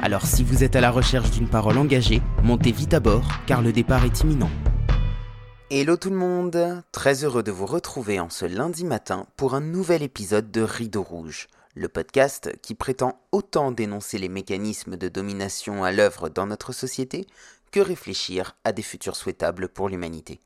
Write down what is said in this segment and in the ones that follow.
Alors si vous êtes à la recherche d'une parole engagée, montez vite à bord car le départ est imminent. Hello tout le monde, très heureux de vous retrouver en ce lundi matin pour un nouvel épisode de Rideau Rouge, le podcast qui prétend autant dénoncer les mécanismes de domination à l'œuvre dans notre société que réfléchir à des futurs souhaitables pour l'humanité.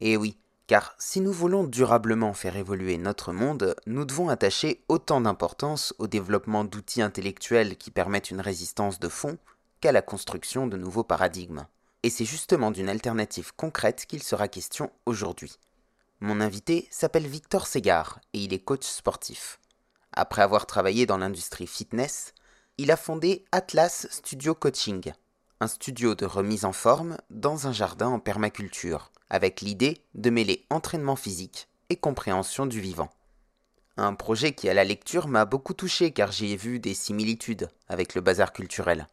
Et oui, car si nous voulons durablement faire évoluer notre monde, nous devons attacher autant d'importance au développement d'outils intellectuels qui permettent une résistance de fond qu'à la construction de nouveaux paradigmes. Et c'est justement d'une alternative concrète qu'il sera question aujourd'hui. Mon invité s'appelle Victor Segar et il est coach sportif. Après avoir travaillé dans l'industrie fitness, il a fondé Atlas Studio Coaching, un studio de remise en forme dans un jardin en permaculture avec l'idée de mêler entraînement physique et compréhension du vivant. Un projet qui à la lecture m'a beaucoup touché car j'y ai vu des similitudes avec le bazar culturel.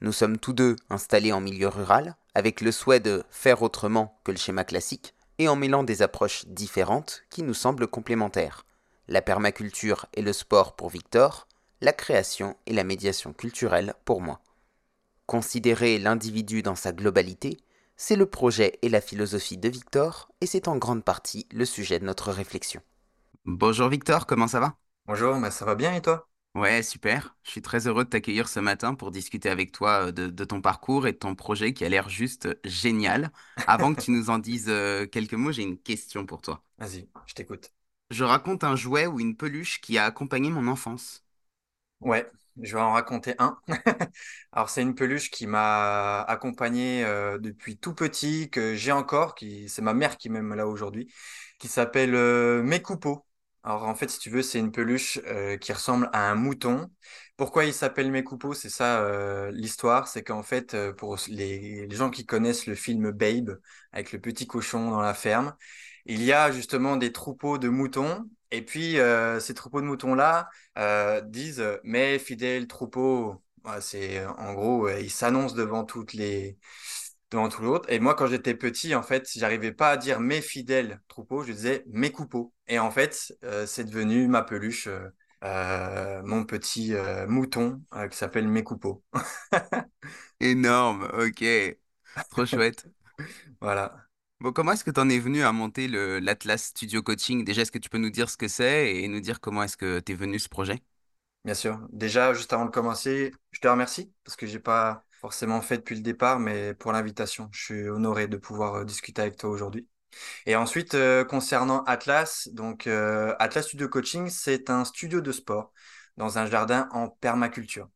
Nous sommes tous deux installés en milieu rural, avec le souhait de faire autrement que le schéma classique, et en mêlant des approches différentes qui nous semblent complémentaires. La permaculture et le sport pour Victor, la création et la médiation culturelle pour moi. Considérer l'individu dans sa globalité, c'est le projet et la philosophie de Victor, et c'est en grande partie le sujet de notre réflexion. Bonjour Victor, comment ça va? Bonjour, bah, ça va bien et toi? Ouais, super. Je suis très heureux de t'accueillir ce matin pour discuter avec toi euh, de, ton parcours et de ton projet qui a l'air juste génial. Avant que tu nous en dises euh, quelques mots, j'ai une question pour toi. Vas-y, je t'écoute. Je raconte un jouet ou une peluche qui a accompagné mon enfance. Ouais, je vais en raconter un. Alors, c'est une peluche qui m'a accompagné euh, depuis tout petit, que j'ai encore, qui c'est ma mère qui m'aime là aujourd'hui, qui s'appelle euh. Alors, en fait, si tu veux, c'est une peluche euh, qui ressemble à un mouton. Pourquoi il s'appelle Mekupo C'est ça euh, l'histoire, c'est qu'en fait, pour les gens qui connaissent le film Babe, avec le petit cochon dans la ferme, il y a justement des troupeaux de moutons et puis, euh, ces troupeaux de moutons-là euh, disent Mais fidèles troupeaux, c'est en gros, ils s'annoncent devant toutes les devant tout l'autre. Et moi, quand j'étais petit, en fait, j'arrivais pas à dire mes fidèles troupeaux, je disais mes coupeaux. Et en fait, euh, c'est devenu ma peluche, mon petit mouton qui s'appelle mes coupeaux. Énorme, ok. Trop chouette. voilà. Bon, comment est-ce que tu en es venu à monter l'Atlas Studio Coaching? Déjà, est-ce que tu peux nous dire ce que c'est et nous dire comment est-ce que tu es venu ce projet? Bien sûr. Déjà, juste avant de commencer, je te remercie parce que j'ai pas forcément fait depuis le départ, mais pour l'invitation, je suis honoré de pouvoir euh, discuter avec toi aujourd'hui. Et ensuite, euh, concernant Atlas, donc euh, Atlas Studio Coaching, c'est un studio de sport dans un jardin en permaculture.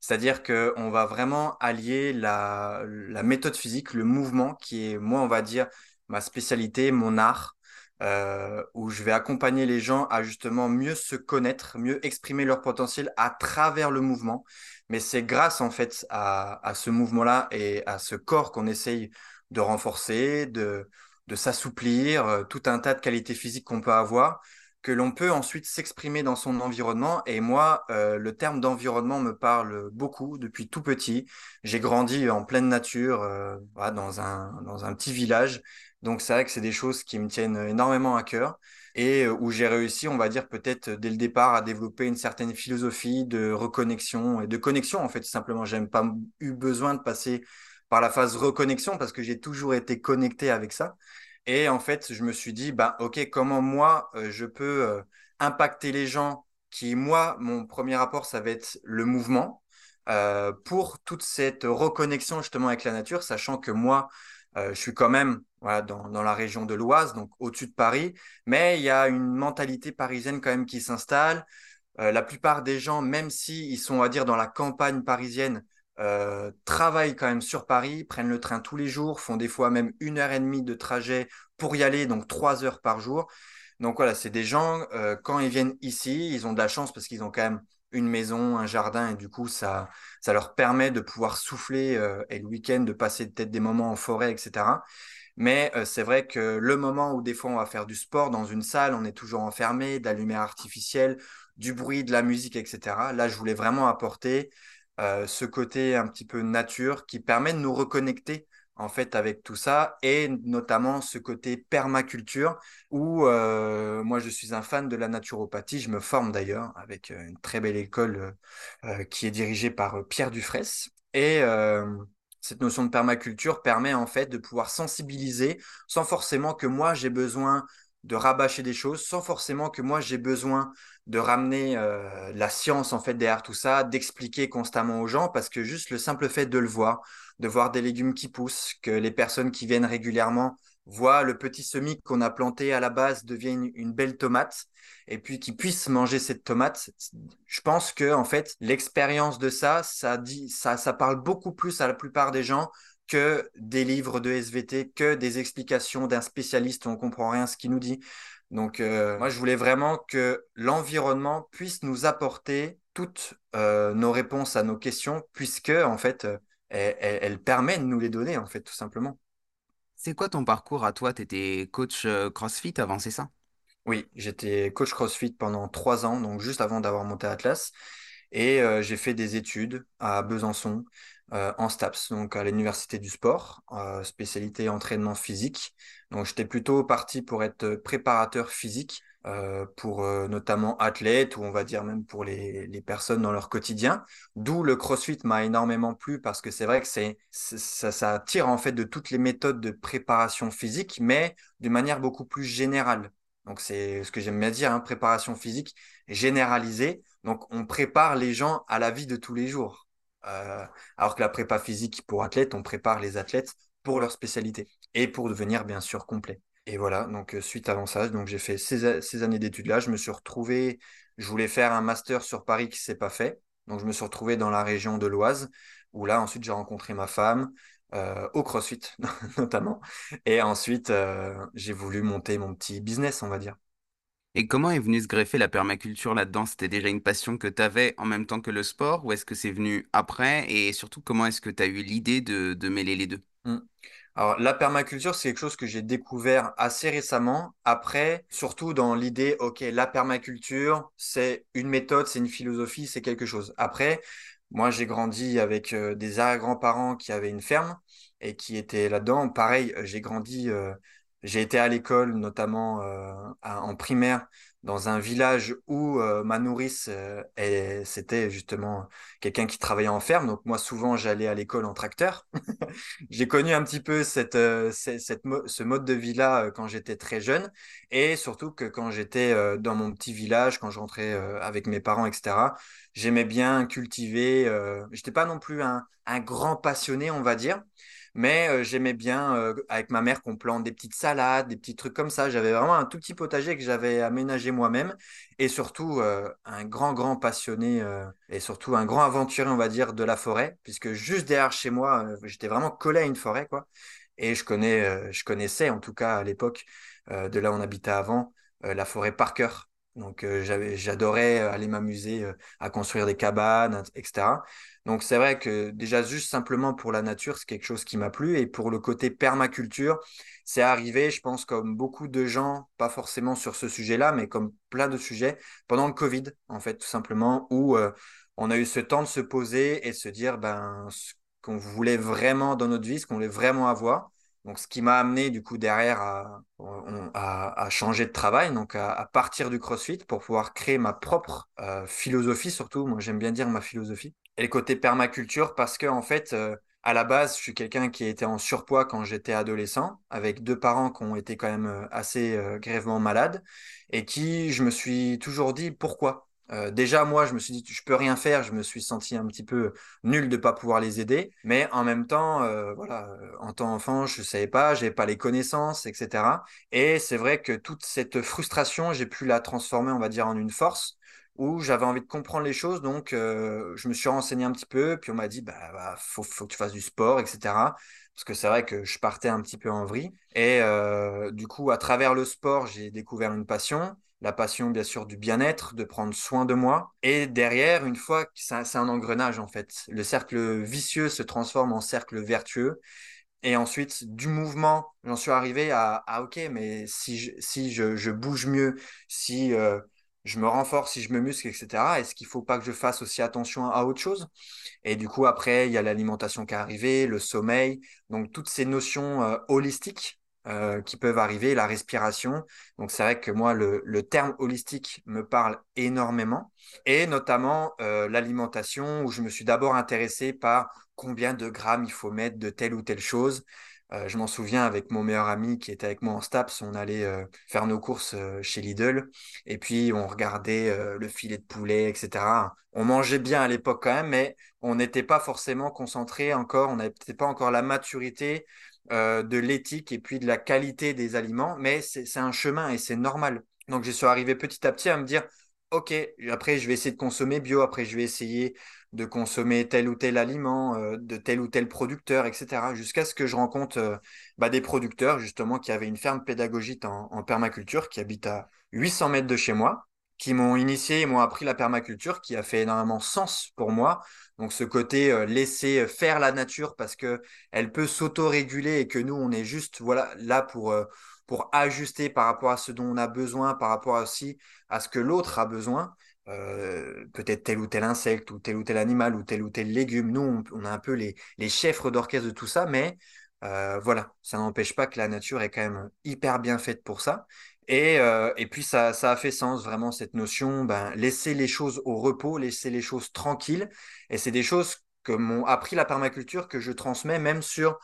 C'est-à-dire qu'on va vraiment allier la, méthode physique, le mouvement, qui est, moi, on va dire, ma spécialité, mon art, euh, où je vais accompagner les gens à justement mieux se connaître, mieux exprimer leur potentiel à travers le mouvement. Mais c'est grâce, en fait, à, ce mouvement-là et à ce corps qu'on essaye de renforcer, de, de s'assouplir, euh, tout un tas de qualités physiques qu'on peut avoir que l'on peut ensuite s'exprimer dans son environnement. Et moi, euh, le terme d'environnement me parle beaucoup depuis tout petit. J'ai grandi en pleine nature, euh, dans, un, dans un petit village. Donc c'est vrai que c'est des choses qui me tiennent énormément à cœur et euh, où j'ai réussi, on va dire peut-être dès le départ, à développer une certaine philosophie de reconnexion et de connexion. En fait, simplement, j'ai pas eu besoin de passer par la phase reconnexion parce que j'ai toujours été connecté avec ça. Et en fait, je me suis dit, bah, OK, comment moi, euh, je peux euh, impacter les gens qui, moi, mon premier rapport, ça va être le mouvement euh, pour toute cette reconnexion justement avec la nature, sachant que moi, je suis quand même voilà, dans, la région de l'Oise, donc au-dessus de Paris, mais il y a une mentalité parisienne quand même qui s'installe. la plupart des gens, même s'ils sont, on va dire, dans la campagne parisienne, euh, travaillent quand même sur Paris, prennent le train tous les jours, font des fois même une heure et demie de trajet pour y aller, donc trois heures par jour. Donc voilà, c'est des gens, euh, quand ils viennent ici, ils ont de la chance parce qu'ils ont quand même une maison, un jardin, et du coup, ça, ça leur permet de pouvoir souffler euh, et le week-end de passer peut-être des moments en forêt, etc. Mais c'est vrai que le moment où des fois on va faire du sport dans une salle, on est toujours enfermé, de la lumière artificielle, du bruit, de la musique, etc. Là, je voulais vraiment apporter euh, ce côté un petit peu nature qui permet de nous reconnecter en fait avec tout ça et notamment ce côté permaculture où euh, moi je suis un fan de la naturopathie, je me forme d'ailleurs avec euh, une très belle école qui est dirigée par Pierre Dufresne. Et cette notion de permaculture permet en fait de pouvoir sensibiliser sans forcément que moi j'ai besoin de rabâcher des choses sans forcément que moi j'ai besoin de ramener la science en fait derrière tout ça, d'expliquer constamment aux gens parce que juste le simple fait de le voir, de voir des légumes qui poussent, que les personnes qui viennent régulièrement voient le petit semis qu'on a planté à la base devient une, belle tomate et puis qu'ils puissent manger cette tomate. Je pense que en fait l'expérience de ça, ça dit, ça, ça parle beaucoup plus à la plupart des gens que des livres de SVT, que des explications d'un spécialiste on comprend rien ce qu'il nous dit. Donc euh, moi je voulais vraiment que l'environnement puisse nous apporter toutes euh, nos réponses à nos questions puisque en fait euh, elle, permet de nous les donner, en fait, tout simplement. C'est quoi ton parcours à toi? Tu étais coach CrossFit avant, c'est ça? Oui, j'étais coach CrossFit pendant trois ans, donc juste avant d'avoir monté Atlas. Et euh, j'ai fait des études à Besançon, euh, en STAPS, donc à l'université du sport, spécialité entraînement physique. Donc j'étais plutôt parti pour être préparateur physique euh, pour euh, notamment athlètes ou on va dire même pour les, les personnes dans leur quotidien. D'où le CrossFit m'a énormément plu parce que c'est vrai que c'est ça, ça tire en fait de toutes les méthodes de préparation physique, mais d'une manière beaucoup plus générale. Donc c'est ce que j'aime bien dire, hein, préparation physique généralisée. Donc on prépare les gens à la vie de tous les jours. Euh, alors que la prépa physique pour athlètes, on prépare les athlètes pour leur spécialité et pour devenir bien sûr complet. Et voilà, donc euh, suite avant ça, donc j'ai fait ces, années d'études-là. Je me suis retrouvé, je voulais faire un master sur Paris qui s'est pas fait. Donc je me suis retrouvé dans la région de l'Oise, où là ensuite j'ai rencontré ma femme, euh, au CrossFit notamment. Et ensuite, j'ai voulu monter mon petit business, on va dire. Et comment est venu se greffer la permaculture là-dedans? C'était déjà une passion que tu avais en même temps que le sport ou est-ce que c'est venu après? Et surtout, comment est-ce que tu as eu l'idée de, mêler les deux? Mmh. Alors, la permaculture, c'est quelque chose que j'ai découvert assez récemment. Après, surtout dans l'idée, OK, la permaculture, c'est une méthode, c'est une philosophie, c'est quelque chose. Après, moi, j'ai grandi avec euh, des arrière-grands-parents qui avaient une ferme et qui étaient là-dedans. Pareil, j'ai grandi, euh, j'ai été à l'école, notamment en primaire, dans un village où euh, ma nourrice, euh, c'était justement quelqu'un qui travaillait en ferme. Donc moi, souvent, j'allais à l'école en tracteur. J'ai connu un petit peu cette, euh, ce mode de vie-là quand j'étais très jeune. Et surtout que quand j'étais dans mon petit village, quand je rentrais avec mes parents, etc., j'aimais bien cultiver. Je n'étais pas non plus un grand passionné, on va dire. Mais j'aimais bien, avec ma mère, qu'on plante des petites salades, des petits trucs comme ça. J'avais vraiment un tout petit potager que j'avais aménagé moi-même. Et surtout, un grand, grand passionné et surtout un grand aventurier, on va dire, de la forêt. Puisque juste derrière chez moi, j'étais vraiment collé à une forêt, quoi. Et je, connais, je connaissais, en tout cas à l'époque, de là où on habitait avant, la forêt par cœur. Donc j'adorais aller m'amuser à construire des cabanes, etc. Donc c'est vrai que déjà juste simplement pour la nature, c'est quelque chose qui m'a plu. Et pour le côté permaculture, c'est arrivé, je pense, comme beaucoup de gens, pas forcément sur ce sujet-là, mais comme plein de sujets, pendant le Covid, en fait, tout simplement, où euh, on a eu ce temps de se poser et se dire ben, ce qu'on voulait vraiment dans notre vie, ce qu'on voulait vraiment avoir. Donc, ce qui m'a amené du coup derrière à, changer de travail, donc à, partir du CrossFit pour pouvoir créer ma propre euh, philosophie surtout. Moi, j'aime bien dire ma philosophie et le côté permaculture parce que en fait, euh, à la base, je suis quelqu'un qui était en surpoids quand j'étais adolescent, avec deux parents qui ont été quand même euh, assez euh, grèvement malades, et qui, je me suis toujours dit pourquoi? Déjà, moi, je me suis dit, je peux rien faire. Je me suis senti un petit peu nul de pas pouvoir les aider. Mais en même temps, voilà, en tant qu'enfant, je savais pas, j'avais pas les connaissances, etc. Et c'est vrai que toute cette frustration, j'ai pu la transformer, on va dire, en une force où j'avais envie de comprendre les choses. Donc, euh, je me suis renseigné un petit peu, puis on m'a dit, bah, bah faut, que tu fasses du sport, etc. Parce que c'est vrai que je partais un petit peu en vrille. Et euh, du coup, à travers le sport, j'ai découvert une passion. La passion bien sûr du bien-être, de prendre soin de moi. Et derrière, une fois, c'est un, engrenage en fait. Le cercle vicieux se transforme en cercle vertueux. Et ensuite, du mouvement, j'en suis arrivé à, OK, mais si je, si je bouge mieux, si euh, je me renforce, si je me muscle, etc., est-ce qu'il ne faut pas que je fasse aussi attention à autre chose? Et du coup, après, il y a l'alimentation qui est arrivée, le sommeil, donc toutes ces notions euh, holistiques euh, qui peuvent arriver, la respiration. Donc c'est vrai que moi, le, terme holistique me parle énormément, et notamment euh, l'alimentation, où je me suis d'abord intéressé par combien de grammes il faut mettre de telle ou telle chose. Euh, je m'en souviens avec mon meilleur ami qui était avec moi en STAPS, on allait faire nos courses chez Lidl et puis on regardait le filet de poulet, etc. On mangeait bien à l'époque quand même, mais on n'était pas forcément concentré encore, on n'avait pas encore la maturité euh, de l'éthique et puis de la qualité des aliments, mais c'est un chemin et c'est normal. Donc, je suis arrivé petit à petit à me dire, OK, après, je vais essayer de consommer bio, après, je vais essayer de consommer tel ou tel aliment, euh, de tel ou tel producteur, etc. Jusqu'à ce que je rencontre euh, bah, des producteurs, justement, qui avaient une ferme pédagogique en, permaculture, qui habitent à 800 mètres de chez moi, qui m'ont initié et m'ont appris la permaculture, qui a fait énormément sens pour moi, donc ce côté euh, laisser faire la nature parce que elle peut s'auto-réguler et que nous on est juste voilà là pour euh, pour ajuster par rapport à ce dont on a besoin, par rapport aussi à ce que l'autre a besoin. Euh, peut-être tel ou tel insecte ou tel ou tel animal ou tel ou tel légume. Nous, on, on a un peu les, les chefs d'orchestre de tout ça, mais voilà, ça n'empêche pas que la nature est quand même hyper bien faite pour ça. Et, euh, et puis ça, ça, a fait sens vraiment cette notion, ben, laisser les choses au repos, laisser les choses tranquilles. Et c'est des choses que m'ont appris la permaculture que je transmets même sur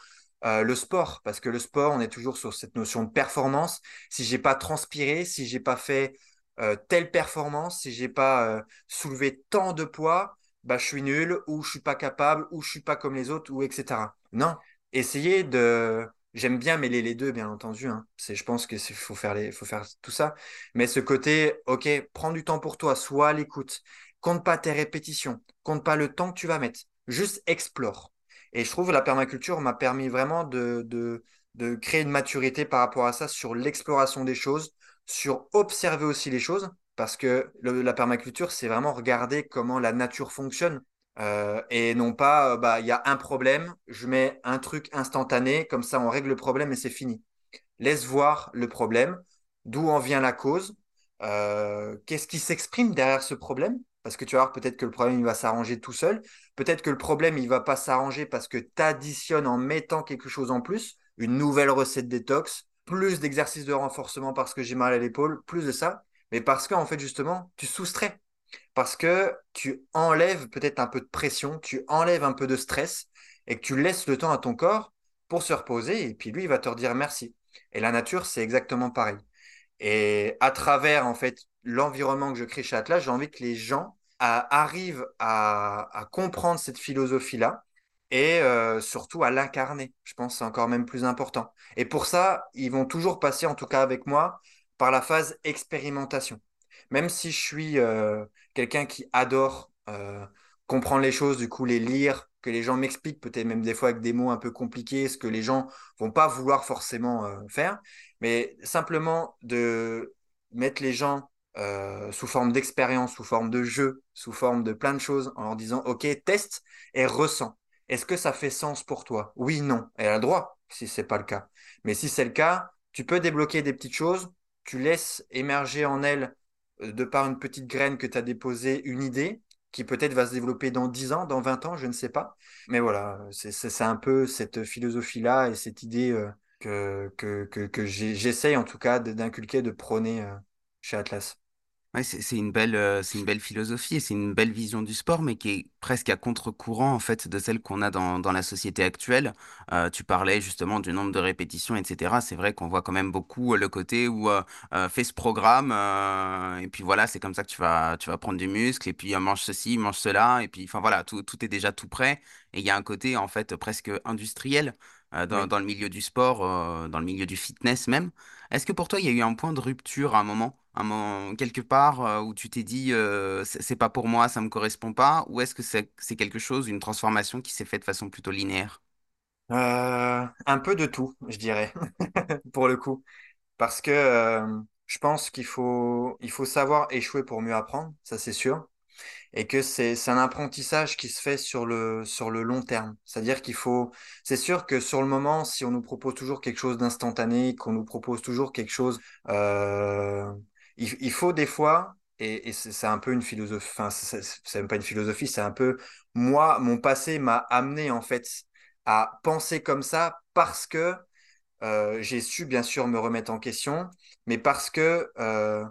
euh, le sport, parce que le sport, on est toujours sur cette notion de performance. Si j'ai pas transpiré, si j'ai pas fait euh, telle performance, si j'ai pas soulevé tant de poids, bah, je suis nul, ou je suis pas capable, ou je suis pas comme les autres, ou etc. Non, essayez de J'aime bien mêler les deux, bien entendu. Hein. je pense qu'il faut faire, tout ça. Mais ce côté, OK, prends du temps pour toi, sois à l'écoute. Compte pas tes répétitions, compte pas le temps que tu vas mettre. Juste explore. Et je trouve que la permaculture m'a permis vraiment de créer une maturité par rapport à ça sur l'exploration des choses, sur observer aussi les choses. Parce que la permaculture, c'est vraiment regarder comment la nature fonctionne. Euh, et non pas, euh, bah, il y a un problème, je mets un truc instantané, comme ça on règle le problème et c'est fini. Laisse voir le problème, d'où en vient la cause, euh, qu'est-ce qui s'exprime derrière ce problème, parce que tu vas voir peut-être que le problème il va s'arranger tout seul, peut-être que le problème il va pas s'arranger parce que tu additionnes en mettant quelque chose en plus, une nouvelle recette détox, plus d'exercices de renforcement parce que j'ai mal à l'épaule, plus de ça, mais parce qu'en fait justement tu soustrais parce que tu enlèves peut-être un peu de pression, tu enlèves un peu de stress et que tu laisses le temps à ton corps pour se reposer et puis lui, il va te redire merci. Et la nature, c'est exactement pareil. Et à travers, en fait, l'environnement que je crée chez Atlas, j'ai envie que les gens arrivent à, comprendre cette philosophie-là et euh, surtout à l'incarner. Je pense que c'est encore même plus important. Et pour ça, ils vont toujours passer, en tout cas avec moi, par la phase expérimentation même si je suis euh, quelqu'un qui adore euh, comprendre les choses, du coup les lire, que les gens m'expliquent, peut-être même des fois avec des mots un peu compliqués, ce que les gens vont pas vouloir forcément euh, faire, mais simplement de mettre les gens sous forme d'expérience, sous forme de jeu, sous forme de plein de choses, en leur disant, OK, teste et ressens. Est-ce que ça fait sens pour toi? Oui, non. Elle a le droit, si c'est pas le cas. Mais si c'est le cas, tu peux débloquer des petites choses, tu laisses émerger en elle euh, de par une petite graine que tu as déposée, une idée qui peut-être va se développer dans 10 ans, dans 20 ans, je ne sais pas. Mais voilà, c'est un peu cette philosophie-là et cette idée euh, que, que, que, que j'essaye en tout cas d'inculquer, de prôner euh, chez Atlas c'est une belle, euh, c'est une belle philosophie et c'est une belle vision du sport, mais qui est presque à contre-courant en fait de celle qu'on a dans, dans la société actuelle. Euh, tu parlais justement du nombre de répétitions, etc. C'est vrai qu'on voit quand même beaucoup euh, le côté où fais ce programme et puis voilà, c'est comme ça que tu vas, tu vas prendre du muscle et puis mange ceci, mange cela et puis enfin voilà, tout, tout est déjà tout prêt. Et il y a un côté en fait presque industriel dans, dans, le milieu du sport, dans le milieu du fitness même. Est-ce que pour toi il y a eu un point de rupture à un moment? Un moment, quelque part euh, où tu t'es dit euh, c'est pas pour moi, ça me correspond pas, ou est-ce que c'est quelque chose, une transformation qui s'est faite de façon plutôt linéaire? Euh, un peu de tout, je dirais, pour le coup. Parce que je pense qu'il faut, il faut savoir échouer pour mieux apprendre, ça c'est sûr et que c'est c'est un apprentissage qui se fait sur le sur le long terme. C'est-à-dire qu'il faut c'est sûr que sur le moment, si on nous propose toujours quelque chose d'instantané, qu'on nous propose toujours quelque chose, il, faut des fois et, c'est un peu une philosophie. Enfin, c'est même pas une philosophie, c'est un peu moi, mon passé m'a amené en fait à penser comme ça parce que euh, j'ai su bien sûr me remettre en question, mais parce que euh,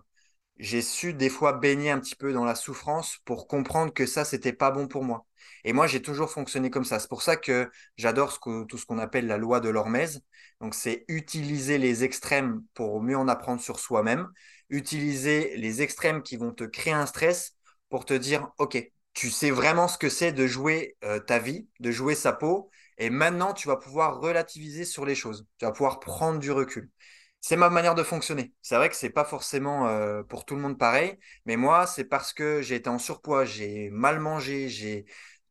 j'ai su des fois baigner un petit peu dans la souffrance pour comprendre que ça, c'était pas bon pour moi. Et moi, j'ai toujours fonctionné comme ça. C'est pour ça que j'adore tout ce qu'on appelle la loi de l'hormèse. Donc, c'est utiliser les extrêmes pour mieux en apprendre sur soi-même. Utiliser les extrêmes qui vont te créer un stress pour te dire, OK, tu sais vraiment ce que c'est de jouer euh, ta vie, de jouer sa peau. Et maintenant, tu vas pouvoir relativiser sur les choses. Tu vas pouvoir prendre du recul. C'est ma manière de fonctionner. C'est vrai que c'est pas forcément euh, pour tout le monde pareil, mais moi, c'est parce que j'ai été en surpoids, j'ai mal mangé, j'ai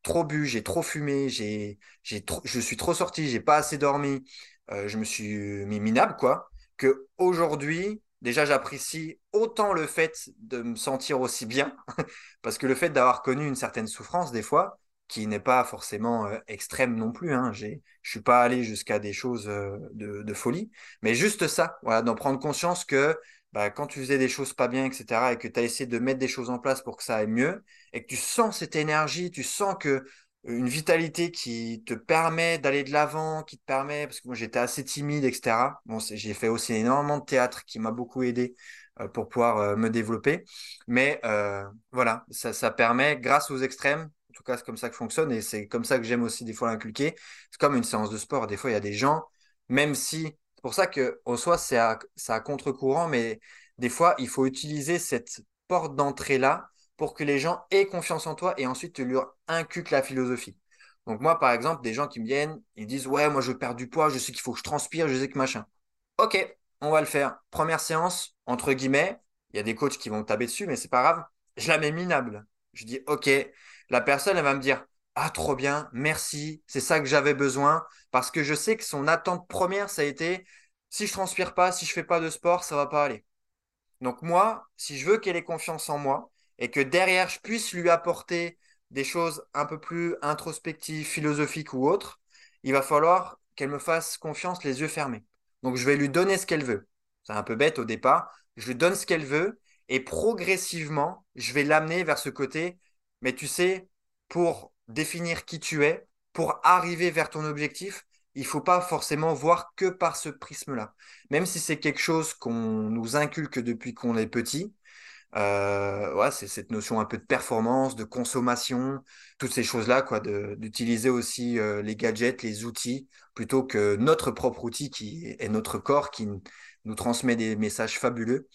trop bu, j'ai trop fumé, j'ai, j'ai trop, je suis trop sorti, j'ai pas assez dormi, euh, je me suis mis minable, quoi, que aujourd'hui, déjà, j'apprécie autant le fait de me sentir aussi bien, parce que le fait d'avoir connu une certaine souffrance, des fois, qui n'est pas forcément euh, extrême non plus, hein, je suis pas allé jusqu'à des choses euh, de, de folie, mais juste ça, voilà, d'en prendre conscience que bah, quand tu faisais des choses pas bien, etc., et que tu as essayé de mettre des choses en place pour que ça aille mieux, et que tu sens cette énergie, tu sens que euh, une vitalité qui te permet d'aller de l'avant, qui te permet, parce que moi j'étais assez timide, etc. Bon, j'ai fait aussi énormément de théâtre qui m'a beaucoup aidé euh, pour pouvoir euh, me développer. Mais voilà, ça, ça permet, grâce aux extrêmes, en tout cas c'est comme ça que fonctionne, et c'est comme ça que j'aime aussi des fois l'inculquer. C'est comme une séance de sport. Des fois, il y a des gens, même si pour ça que, en soi, c'est à, contre-courant, mais des fois, il faut utiliser cette porte d'entrée-là pour que les gens aient confiance en toi et ensuite tu leur inculques la philosophie. Donc moi, par exemple, des gens qui me viennent, ils disent, ouais, moi, je perdre du poids, je sais qu'il faut que je transpire, je sais que machin. Ok, on va le faire. Première séance, entre guillemets, il y a des coachs qui vont me taper dessus, mais c'est pas grave. Je la mets minable. Je dis, ok, la personne, elle va me dire, ah, trop bien, merci, c'est ça que j'avais besoin, parce que je sais que son attente première, ça a été, si je transpire pas, si je fais pas de sport, ça va pas aller. Donc moi, si je veux qu'elle ait confiance en moi et que derrière, je puisse lui apporter des choses un peu plus introspectives, philosophiques ou autres, il va falloir qu'elle me fasse confiance les yeux fermés. Donc je vais lui donner ce qu'elle veut. C'est un peu bête au départ. Je lui donne ce qu'elle veut et progressivement, je vais l'amener vers ce côté. Mais tu sais, pour définir qui tu es, pour arriver vers ton objectif, il faut pas forcément voir que par ce prisme-là même si c'est quelque chose qu'on nous inculque depuis qu'on est petit, euh, c'est cette notion un peu de performance, de consommation, toutes ces choses-là, quoi, d'utiliser aussi euh, les gadgets, les outils, plutôt que notre propre outil qui est notre corps, qui nous transmet des messages fabuleux.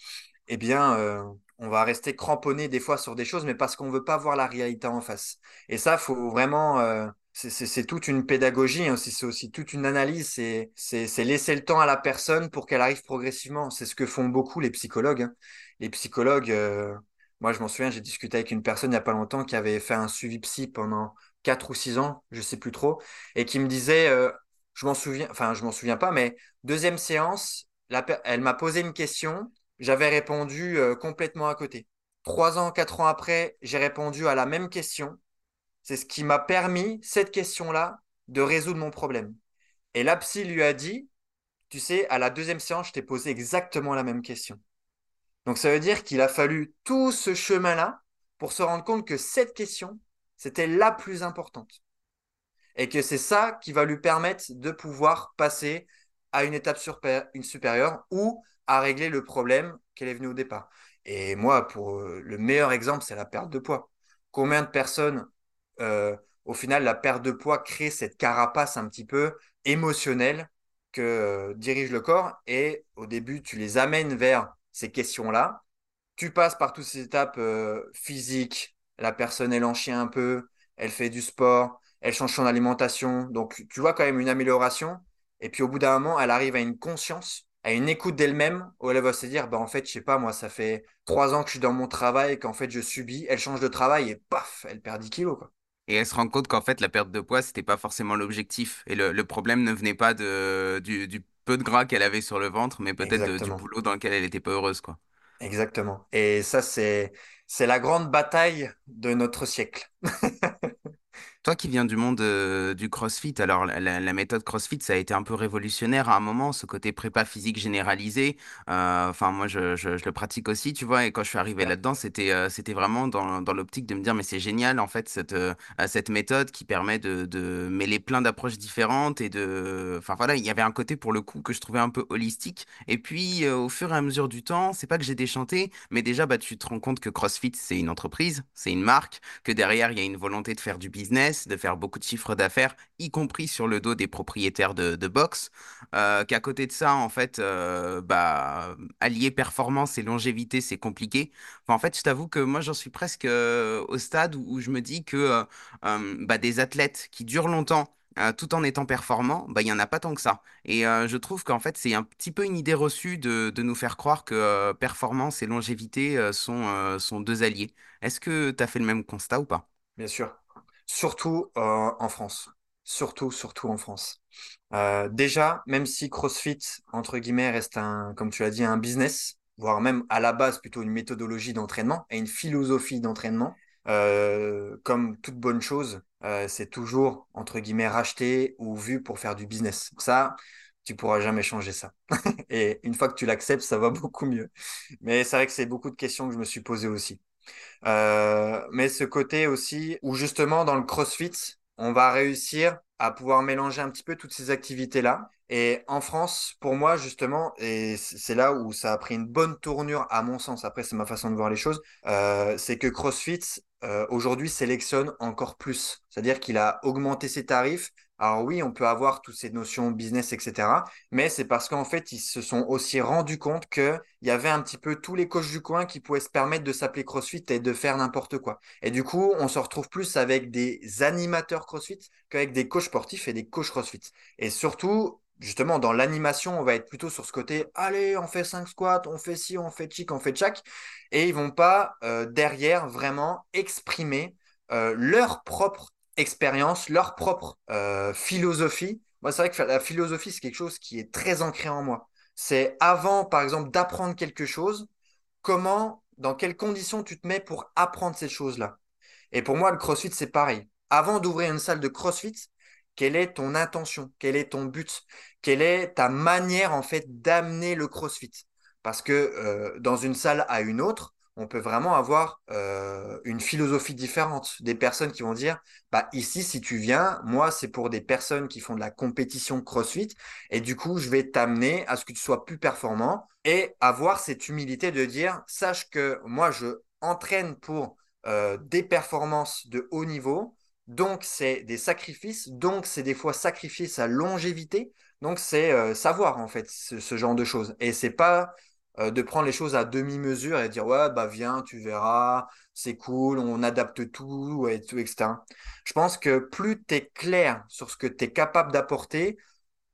Eh bien, euh, on va rester cramponné des fois sur des choses, mais parce qu'on veut pas voir la réalité en face. Et ça, faut vraiment, euh, c'est toute une pédagogie, hein, c'est aussi toute une analyse, c'est laisser le temps à la personne pour qu'elle arrive progressivement. C'est ce que font beaucoup les psychologues. hein. Les psychologues, euh, moi je m'en souviens, j'ai discuté avec une personne il n'y a pas longtemps qui avait fait un suivi psy pendant 4 ou 6 ans, je sais plus trop, et qui me disait, euh, je m'en souviens, enfin je m'en souviens pas, mais deuxième séance, elle m'a posé une question j'avais répondu euh, complètement à côté. Trois ans, quatre ans après, j'ai répondu à la même question. C'est ce qui m'a permis, cette question-là, de résoudre mon problème. Et la psy lui a dit, tu sais, à la deuxième séance, je t'ai posé exactement la même question. Donc ça veut dire qu'il a fallu tout ce chemin-là pour se rendre compte que cette question, c'était la plus importante. Et que c'est ça qui va lui permettre de pouvoir passer à une étape supérieure ou à régler le problème qu'elle est venue au départ. Et moi, pour euh, le meilleur exemple, c'est la perte de poids. Combien de personnes, euh, au final, la perte de poids crée cette carapace un petit peu émotionnelle que euh, dirige le corps et au début, tu les amènes vers ces questions-là. Tu passes par toutes ces étapes euh, physiques, la personne, elle en chie un peu, elle fait du sport, elle change son alimentation. Donc, tu vois quand même une amélioration. Et puis, au bout d'un moment, elle arrive à une conscience, à une écoute d'elle-même, où elle va se dire, bah, en fait, je sais pas, moi, ça fait trois ans que je suis dans mon travail, qu'en fait, je subis. Elle change de travail et paf, elle perd 10 kilos. Et elle se rend compte qu'en fait, la perte de poids, c'était pas forcément l'objectif. Et le, le problème ne venait pas de, du, du peu de gras qu'elle avait sur le ventre, mais peut-être du boulot dans lequel elle était pas heureuse, quoi. Exactement. Et ça, c'est, c'est la grande bataille de notre siècle. Toi qui viens du monde euh, du CrossFit, alors la, la- la méthode CrossFit, ça a été un peu révolutionnaire à un moment, ce côté prépa physique généralisé. Euh, Enfin, moi, je, je- je le pratique aussi, tu vois, et quand je suis arrivé là-dedans, c'était euh, c'était vraiment dans, dans l'optique de me dire, mais c'est génial, en fait, cette, euh, cette méthode qui permet de, de mêler plein d'approches différentes et de... Enfin, voilà, il y avait un côté, pour le coup, que je trouvais un peu holistique. Et puis, euh, au fur et à mesure du temps, c'est pas que j'ai déchanté, mais déjà, bah, tu te rends compte que CrossFit, c'est une entreprise, c'est une marque que derrière, il y a une volonté de faire du business, de faire beaucoup de chiffres d'affaires, y compris sur le dos des propriétaires de, de box. Euh, qu'à côté de ça, en fait, euh, bah, allier performance et longévité, c'est compliqué. En fait, je t'avoue que moi, j'en suis presque euh, au stade où, je me dis que bah, des athlètes qui durent longtemps, tout en étant performants, bah, il n'y en a pas tant que ça. Et je trouve qu'en fait, c'est un petit peu une idée reçue de, nous faire croire que performance et longévité sont, sont deux alliés. Est-ce que tu as fait le même constat ou pas? Bien sûr. Surtout euh, en France. Surtout, surtout en France. Euh, déjà, même si CrossFit, entre guillemets, reste un, comme tu l'as dit, un business, voire même à la base plutôt une méthodologie d'entraînement et une philosophie d'entraînement, euh, comme toute bonne chose, c'est toujours, entre guillemets, racheté ou vu pour faire du business. Ça, tu pourras jamais changer ça. Et une fois que tu l'acceptes, ça va beaucoup mieux. Mais c'est vrai que c'est beaucoup de questions que je me suis posées aussi. Euh, mais ce côté aussi où justement dans le CrossFit, on va réussir à pouvoir mélanger un petit peu toutes ces activités-là. Et en France, pour moi, justement, et c'est là où ça a pris une bonne tournure, à mon sens, après c'est ma façon de voir les choses, euh, c'est que CrossFit, euh, aujourd'hui, sélectionne encore plus. C'est-à-dire qu'il a augmenté ses tarifs. Alors oui, on peut avoir toutes ces notions business, etc. Mais c'est parce qu'en fait, ils se sont aussi rendus compte qu'il y avait un petit peu tous les coachs du coin qui pouvaient se permettre de s'appeler CrossFit et de faire n'importe quoi. Et du coup, on se retrouve plus avec des animateurs CrossFit qu'avec des coachs sportifs et des coachs CrossFit. Et surtout, justement, dans l'animation, on va être plutôt sur ce côté, allez, on fait 5 squats, on fait ci, on fait chic, on fait chac. Et ils vont pas, euh, derrière, vraiment exprimer euh, leur propre expérience, leur propre euh, philosophie. Moi, c'est vrai que la philosophie, c'est quelque chose qui est très ancré en moi. C'est avant, par exemple, d'apprendre quelque chose, comment, dans quelles conditions tu te mets pour apprendre ces choses-là. Et pour moi, le CrossFit, c'est pareil. Avant d'ouvrir une salle de CrossFit, quelle est ton intention? Quel est ton but? Quelle est ta manière, en fait, d'amener le CrossFit? Parce que euh, dans une salle à une autre, on peut vraiment avoir euh, une philosophie différente. Des personnes qui vont dire, bah ici, si tu viens, moi, c'est pour des personnes qui font de la compétition CrossFit, et du coup, je vais t'amener à ce que tu sois plus performant et avoir cette humilité de dire, sache que moi, je entraîne pour euh, des performances de haut niveau, donc c'est des sacrifices, donc c'est des fois sacrifier sa longévité, donc c'est euh, savoir en fait ce, ce genre de choses. Et c'est pas euh, de prendre les choses à demi-mesure et dire ouais, bah viens, tu verras, c'est cool, on adapte tout, et tout, etc. Je pense que plus tu es clair sur ce que tu es capable d'apporter,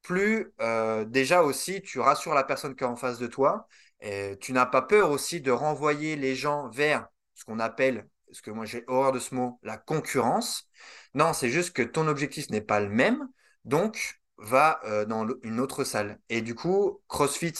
plus euh, déjà aussi tu rassures la personne qui est en face de toi. Et tu n'as pas peur aussi de renvoyer les gens vers ce qu'on appelle, parce que moi j'ai horreur de ce mot, la concurrence. Non, c'est juste que ton objectif n'est pas le même, donc va euh, dans une autre salle. Et du coup, CrossFit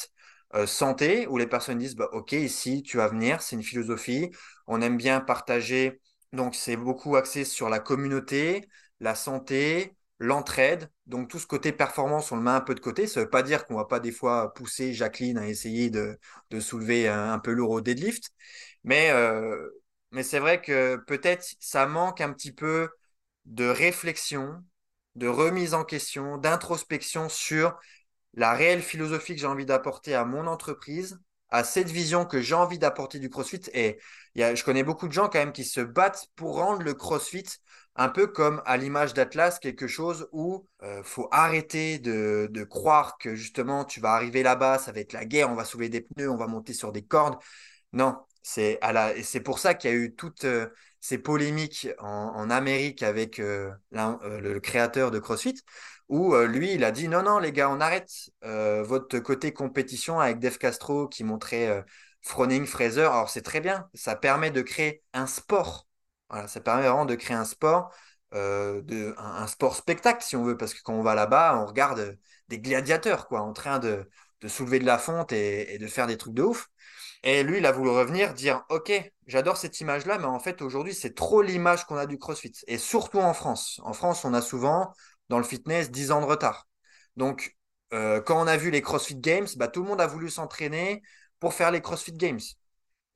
euh, santé, où les personnes disent, bah, OK, ici, tu vas venir, c'est une philosophie, on aime bien partager, donc c'est beaucoup axé sur la communauté, la santé, l'entraide, donc tout ce côté performance, on le met un peu de côté, ça veut pas dire qu'on va pas des fois pousser Jacqueline à essayer de, de soulever un, un peu lourd au deadlift, mais, euh, mais c'est vrai que peut-être ça manque un petit peu de réflexion, de remise en question, d'introspection sur la réelle philosophie que j'ai envie d'apporter à mon entreprise, à cette vision que j'ai envie d'apporter du CrossFit. Et je connais beaucoup de gens quand même qui se battent pour rendre le CrossFit un peu comme à l'image d'Atlas, quelque chose où il euh, faut arrêter de, croire que justement tu vas arriver là-bas, ça va être la guerre, on va soulever des pneus, on va monter sur des cordes. Non, c'est c'est pour ça qu'il y a eu toutes euh, ces polémiques en, Amérique avec euh, le créateur de CrossFit, où euh, lui, il a dit non, non, les gars, on arrête euh, votre côté compétition avec Dave Castro qui montrait euh, Froning, Fraser. Alors, c'est très bien, ça permet de créer un sport. Ça permet vraiment de créer un sport, de, un, sport spectacle, si on veut, parce que quand on va là-bas, on regarde des gladiateurs, quoi, en train de, de soulever de la fonte et, de faire des trucs de ouf. Et lui, il a voulu revenir, dire, OK, j'adore cette image-là, mais en fait, aujourd'hui, c'est trop l'image qu'on a du CrossFit. Et surtout en France. En France, on a souvent, dans le fitness, 10 ans de retard. Donc, euh, quand on a vu les CrossFit Games, bah, tout le monde a voulu s'entraîner pour faire les CrossFit Games.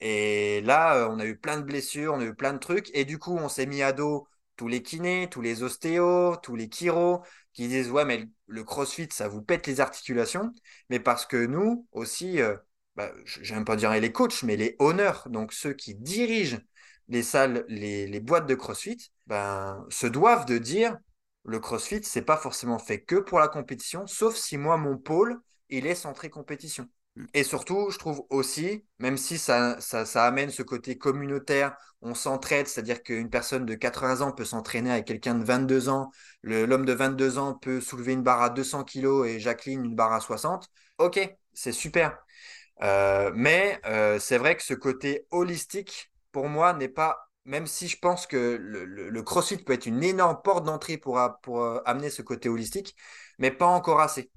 Et là, euh, on a eu plein de blessures, on a eu plein de trucs. Et du coup, on s'est mis à dos tous les kinés, tous les ostéos, tous les chiros qui disent Ouais, mais le crossfit, ça vous pète les articulations. Mais parce que nous aussi, euh, bah, j'aime pas dire les coachs, mais les honneurs, donc ceux qui dirigent les salles, les, boîtes de crossfit, ben, se doivent de dire le crossfit, c'est pas forcément fait que pour la compétition, sauf si moi, mon pôle, il est centré compétition. Mm. Et surtout, je trouve aussi, même si ça, ça, amène ce côté communautaire, on s'entraide, c'est-à-dire qu'une personne de 80 ans peut s'entraîner avec quelqu'un de 22 ans, l'homme de 22 ans peut soulever une barre à 200 kg et Jacqueline une barre à 60. Ok, c'est super. Euh, mais euh, c'est vrai que ce côté holistique, pour moi, n'est pas, même si je pense que le, CrossFit peut être une énorme porte d'entrée pour, euh, amener ce côté holistique, mais pas encore assez.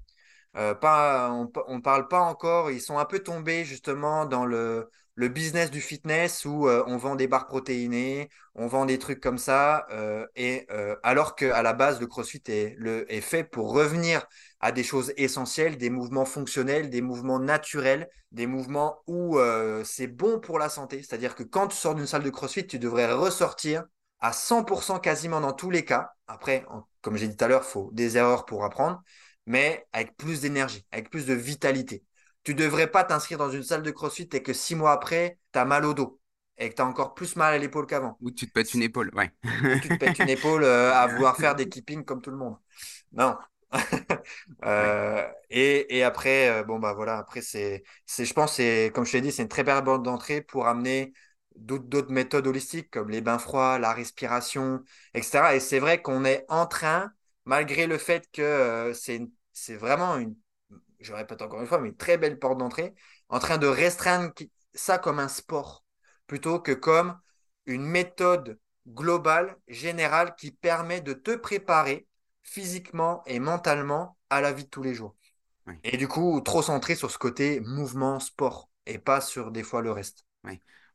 Euh, on ne parle pas encore, ils sont un peu tombés justement dans le, le business du fitness où euh, on vend des barres protéinées, on vend des trucs comme ça, euh, et alors qu'à la base, le CrossFit est, fait pour revenir à des choses essentielles, des mouvements fonctionnels, des mouvements naturels, des mouvements où c'est bon pour la santé. C'est-à-dire que quand tu sors d'une salle de CrossFit, tu devrais ressortir à 100% quasiment dans tous les cas. Après, comme j'ai dit tout à l'heure, il faut des erreurs pour apprendre mais avec plus d'énergie, avec plus de vitalité. Tu devrais pas t'inscrire dans une salle de crossfit et que six mois après, tu as mal au dos et que tu as encore plus mal à l'épaule qu'avant. Ou tu te pètes une épaule, ouais. Ou tu te pètes une épaule euh, à vouloir faire des clippings comme tout le monde. Non. Euh, et, après, euh, bon, bah voilà, après, c'est, je pense, c'est, comme je t'ai dit, c'est une très belle bande d'entrée pour amener d'autres méthodes holistiques comme les bains froids, la respiration, etc. Et c'est vrai qu'on est en train malgré le fait que euh, c'est vraiment une, je répète encore une fois, mais une très belle porte d'entrée, en train de restreindre ça comme un sport, plutôt que comme une méthode globale, générale, qui permet de te préparer physiquement et mentalement à la vie de tous les jours. Et du coup, trop centré sur ce côté mouvement, sport, et pas sur des fois le reste.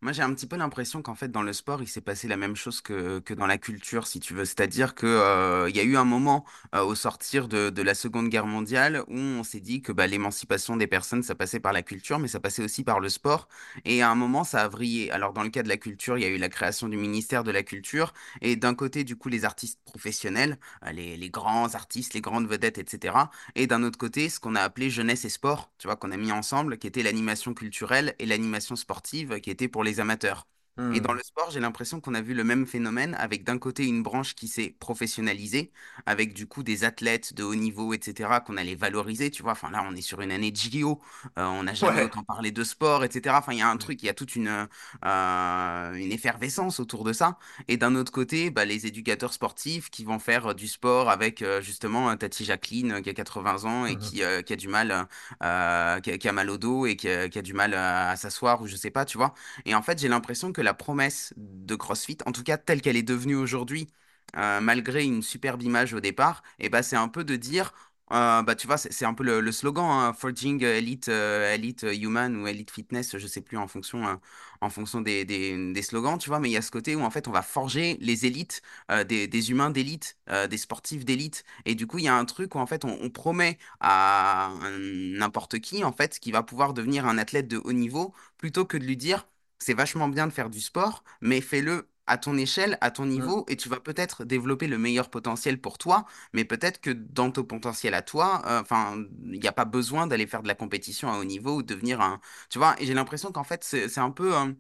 Moi, j'ai un petit peu l'impression qu'en fait, dans le sport, il s'est passé la même chose que, que dans la culture, si tu veux. C'est-à-dire qu'il euh, y a eu un moment euh, au sortir de, de, la Seconde Guerre mondiale où on s'est dit que bah, l'émancipation des personnes, ça passait par la culture, mais ça passait aussi par le sport. Et à un moment, ça a vrillé. Alors, dans le cas de la culture, il y a eu la création du ministère de la Culture. Et d'un côté, du coup, les artistes professionnels, euh, les, les grands artistes, les grandes vedettes, etc. Et d'un autre côté, ce qu'on a appelé jeunesse et sport, tu vois, qu'on a mis ensemble, qui était l'animation culturelle et l'animation sportive, qui était pour les les amateurs. Et dans hmm. le sport, j'ai l'impression qu'on a vu le même phénomène avec d'un côté une branche qui s'est professionnalisée, avec du coup des athlètes de haut niveau, etc., qu'on allait valoriser, tu vois. Enfin là, on est sur une année de JO, euh, on n'a jamais autant parlé de sport, etc. Enfin, il y a un truc, il y a toute une, euh, une effervescence autour de ça. Et d'un autre côté, bah, les éducateurs sportifs qui vont faire du sport avec euh, justement Tati Jacqueline qui a 80 ans et mmh qui, qui, a du mal, qui a, mal au dos et qui a, qui a du mal à, à s'asseoir ou je sais pas, tu vois. Et en fait, j'ai l'impression que la promesse de CrossFit, en tout cas telle qu'elle est devenue aujourd'hui, euh, malgré une superbe image au départ, et ben, c'est un peu de dire euh, bah, tu vois, c'est un peu le, slogan, hein, Forging Elite, euh, Elite Human ou Elite Fitness, je sais plus en fonction, euh, en fonction des, des, slogans, tu vois, mais il y a ce côté où en fait on va forger les élites, des, des, humains d'élite, des sportifs d'élite, et du coup il y a un truc où en fait on, on promet à n'importe qui en fait qui va pouvoir devenir un athlète de haut niveau, plutôt que de lui dire c'est vachement bien de faire du sport, mais fais-le à ton échelle, à ton mmh. niveau, et tu vas peut-être développer le meilleur potentiel pour toi, mais peut-être que dans ton potentiel à toi, euh, enfin, il n'y a pas besoin d'aller faire de la compétition à haut niveau ou devenir un, tu vois? Et j'ai l'impression qu'en fait, c'est un peu, euh,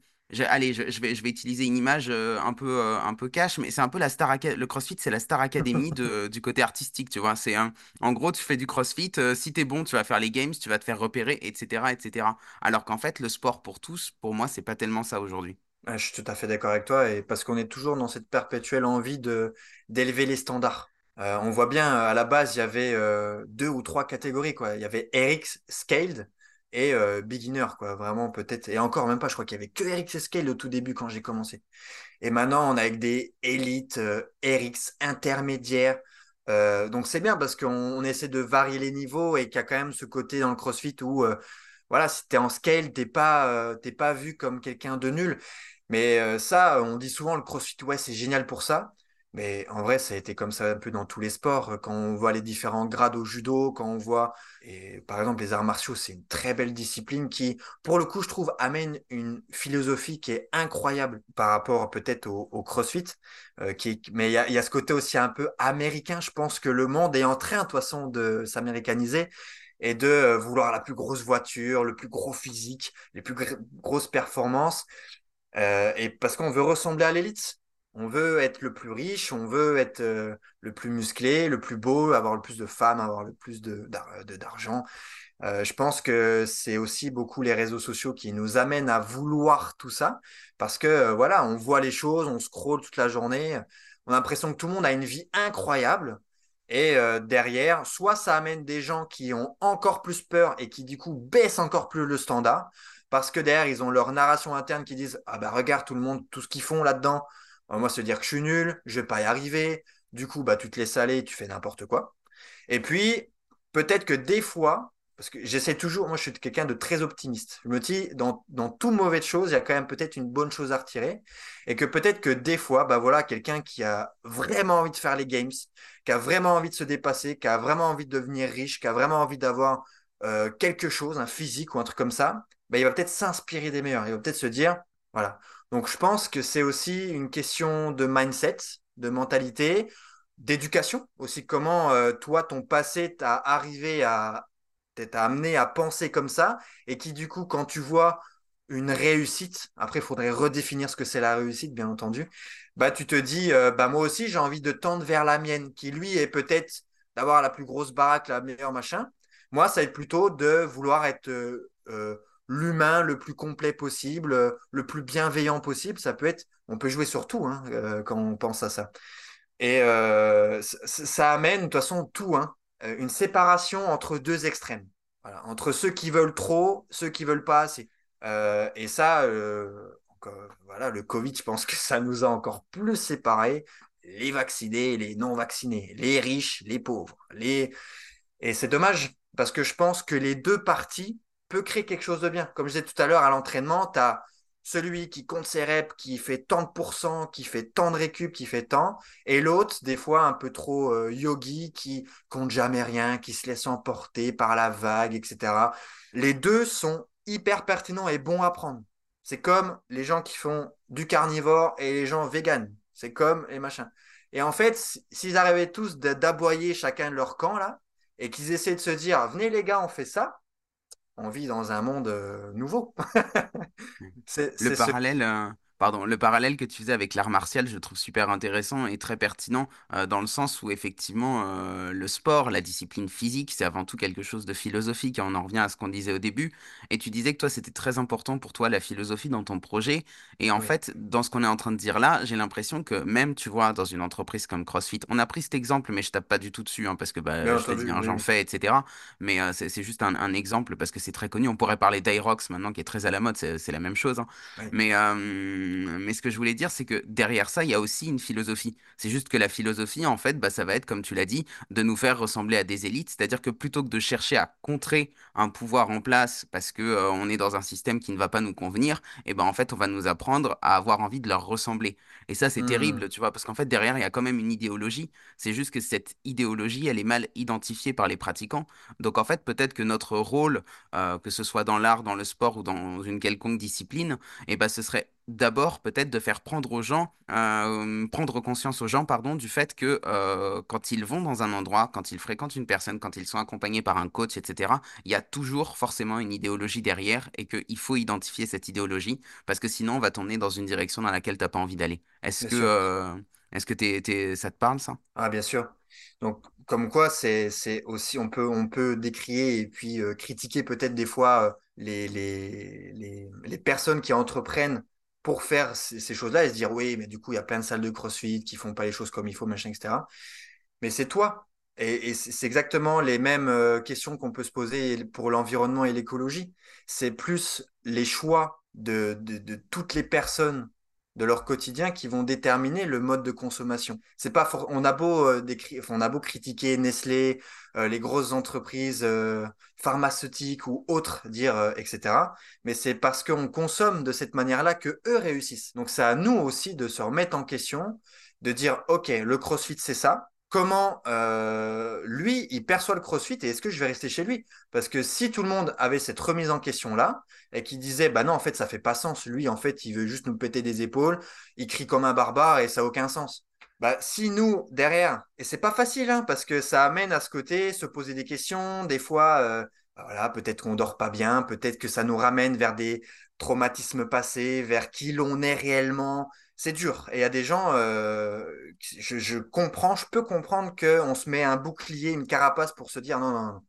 allez, je, vais, je vais utiliser une image euh, un peu, un peu cash, mais c'est un peu la star, le CrossFit, c'est la star academy de, du côté artistique, tu vois. C'est un, en gros, tu fais du CrossFit, si tu es bon, tu vas faire les games, tu vas te faire repérer, etc., etc. Alors qu'en fait, le sport pour tous, pour moi, c'est pas tellement ça aujourd'hui. Je suis tout à fait d'accord avec toi, et parce qu'on est toujours dans cette perpétuelle envie de d'élever les standards. Euh, on voit bien, à la base, il y avait euh, deux ou trois catégories. Quoi. Il y avait RX Scaled et euh, Beginner, quoi. Vraiment, peut-être. Et encore, même pas, je crois qu'il y avait que RX Scaled au tout début quand j'ai commencé. Et maintenant, on a avec des élites, RX intermédiaires, Euh, donc c'est bien parce qu'on essaie de varier les niveaux et qu'il y a quand même ce côté dans le CrossFit où euh, voilà, si tu es en scale, t'es pas, euh, t'es pas vu comme quelqu'un de nul. Mais ça, on dit souvent le CrossFit, ouais, c'est génial pour ça. Mais en vrai, ça a été comme ça un peu dans tous les sports. Quand on voit les différents grades au judo, quand on voit, et par exemple, les arts martiaux, c'est une très belle discipline qui, pour le coup, je trouve, amène une philosophie qui est incroyable par rapport peut-être au, CrossFit. Euh, mais il y a, y a, ce côté aussi un peu américain. Je pense que le monde est en train, de toute façon, de s'américaniser et de euh, vouloir la plus grosse voiture, le plus gros physique, les plus grosses performances. Euh, et parce qu'on veut ressembler à l'élite. On veut être le plus riche, on veut être euh, le plus musclé, le plus beau, avoir le plus de femmes, avoir le plus d'argent. Euh, je pense que c'est aussi beaucoup les réseaux sociaux qui nous amènent à vouloir tout ça parce que euh, voilà, on voit les choses, on scrolle toute la journée, on a l'impression que tout le monde a une vie incroyable et derrière, soit ça amène des gens qui ont encore plus peur et qui du coup baissent encore plus le standard parce que derrière ils ont leur narration interne qui disent ah bah regarde tout le monde tout ce qu'ils font là-dedans moi, se dire que je suis nul, je vais pas y arriver. Du coup, bah, tu te laisses aller, tu fais n'importe quoi. Et puis, peut-être que des fois, parce que j'essaie toujours, moi, je suis quelqu'un de très optimiste. Je me dis, dans, dans toute mauvaise chose, il y a quand même peut-être une bonne chose à retirer. Et que peut-être que des fois, bah quelqu'un qui a vraiment envie de faire les games, qui a vraiment envie de se dépasser, qui a vraiment envie de devenir riche, qui a vraiment envie d'avoir euh, quelque chose, un physique ou un truc comme ça, bah, il va peut-être s'inspirer des meilleurs. Il va peut-être se dire, donc, je pense que c'est aussi une question de mindset, de mentalité, d'éducation aussi. Comment euh, toi, ton passé t'a arrivé à t'a amené à penser comme ça et qui, du coup, quand tu vois une réussite, après, il faudrait redéfinir ce que c'est la réussite, bien entendu, bah, tu te dis, euh, bah, moi aussi, j'ai envie de tendre vers la mienne, qui lui est peut-être d'avoir la plus grosse baraque, la meilleure machin. Moi, ça va être plutôt de vouloir être euh, l'humain le plus complet possible, euh, le plus bienveillant possible. Ça peut être, on peut jouer sur tout hein, euh, quand on pense à ça. Et euh, ça amène de toute façon tout, hein, une séparation entre deux extrêmes, entre ceux qui veulent trop, ceux qui veulent pas assez. et ça, voilà, le Covid, je pense que ça nous a encore plus séparés, les vaccinés, les non vaccinés, les riches, les pauvres, les et c'est dommage parce que je pense que les deux parties peut créer quelque chose de bien. Comme je disais tout à l'heure, à l'entraînement, tu as celui qui compte ses reps, qui fait tant de pourcents, qui fait tant de récup, qui fait tant, et l'autre, des fois, un peu trop euh, yogi, qui compte jamais rien, qui se laisse emporter par la vague, etc. Les deux sont hyper pertinents et bons à prendre. C'est comme les gens qui font du carnivore et les gens véganes. C'est comme les machins. Et en fait, s'ils arrivaient tous d'aboyer chacun de leur camp, là, et qu'ils essaient de se dire, venez les gars, on fait ça, on vit dans un monde euh, nouveau. c'est, le parallèle, euh, Pardon, le parallèle que tu faisais avec l'art martial, je le trouve super intéressant et très pertinent euh, dans le sens où effectivement euh, le sport, la discipline physique, c'est avant tout quelque chose de philosophique et on en revient à ce qu'on disait au début. Et tu disais que toi, c'était très important pour toi la philosophie dans ton projet. Et en fait, dans ce qu'on est en train de dire là, j'ai l'impression que même, tu vois, dans une entreprise comme CrossFit, on a pris cet exemple, mais je tape pas du tout dessus hein, parce que bah, je hein, j'en fais, etc. Mais euh, c'est juste un, exemple parce que c'est très connu. On pourrait parler d'Irox maintenant qui est très à la mode, c'est la même chose. Hein. Mais mais ce que je voulais dire, c'est que derrière ça, il y a aussi une philosophie. C'est juste que la philosophie, en fait, bah, ça va être, comme tu l'as dit, de nous faire ressembler à des élites. C'est-à-dire que plutôt que de chercher à contrer un pouvoir en place parce que euh, on est dans un système qui ne va pas nous convenir, et eh ben en fait, on va nous apprendre à avoir envie de leur ressembler. Et ça, c'est terrible, mmh. tu vois, parce qu'en fait, derrière, il y a quand même une idéologie. C'est juste que cette idéologie, elle est mal identifiée par les pratiquants. Donc, en fait, peut-être que notre rôle, euh, que ce soit dans l'art, dans le sport ou dans une quelconque discipline, et eh ben, ce serait d'abord peut-être de faire prendre aux gens, euh, prendre conscience aux gens, pardon, du fait que euh, quand ils vont dans un endroit, quand ils fréquentent une personne, quand ils sont accompagnés par un coach, etc., il y a toujours forcément une idéologie derrière et qu'il faut identifier cette idéologie parce que sinon on va tourner dans une direction dans laquelle tu n'as pas envie d'aller. Est-ce que, euh, est-ce que ça te parle ça? Ah bien sûr. Donc comme quoi c'est aussi on peut on peut décrier et puis critiquer peut-être des fois les, les, les, les personnes qui entreprennent pour faire ces, choses-là et se dire oui, mais du coup, il y a plein de salles de CrossFit qui font pas les choses comme il faut, machin, etc. Mais c'est toi. Et, c'est exactement les mêmes euh, questions qu'on peut se poser pour l'environnement et l'écologie. C'est plus les choix de, de, toutes les personnes de leur quotidien qui vont déterminer le mode de consommation. C'est pas on a beau euh, on a beau critiquer Nestlé, euh, les grosses entreprises euh, pharmaceutiques ou autres dire etc. Mais c'est parce qu'on consomme de cette manière-là que eux réussissent. Donc c'est à nous aussi de se remettre en question, de dire ok le CrossFit c'est ça, comment euh, lui, il perçoit le crossfit et est-ce que je vais rester chez lui? Parce que si tout le monde avait cette remise en question-là et qui disait, bah non, en fait, ça fait pas sens. Lui, en fait, il veut juste nous péter des épaules, il crie comme un barbare et ça n'a aucun sens. Bah, si nous, derrière, et c'est pas facile, hein, parce que ça amène à ce côté, se poser des questions, des fois, euh, bah voilà, peut-être qu'on dort pas bien, peut-être que ça nous ramène vers des traumatismes passés, vers qui l'on est réellement, c'est dur. Et il y a des gens, euh, je, comprends, je peux comprendre qu'on se met un bouclier, une carapace pour se dire non, non, non.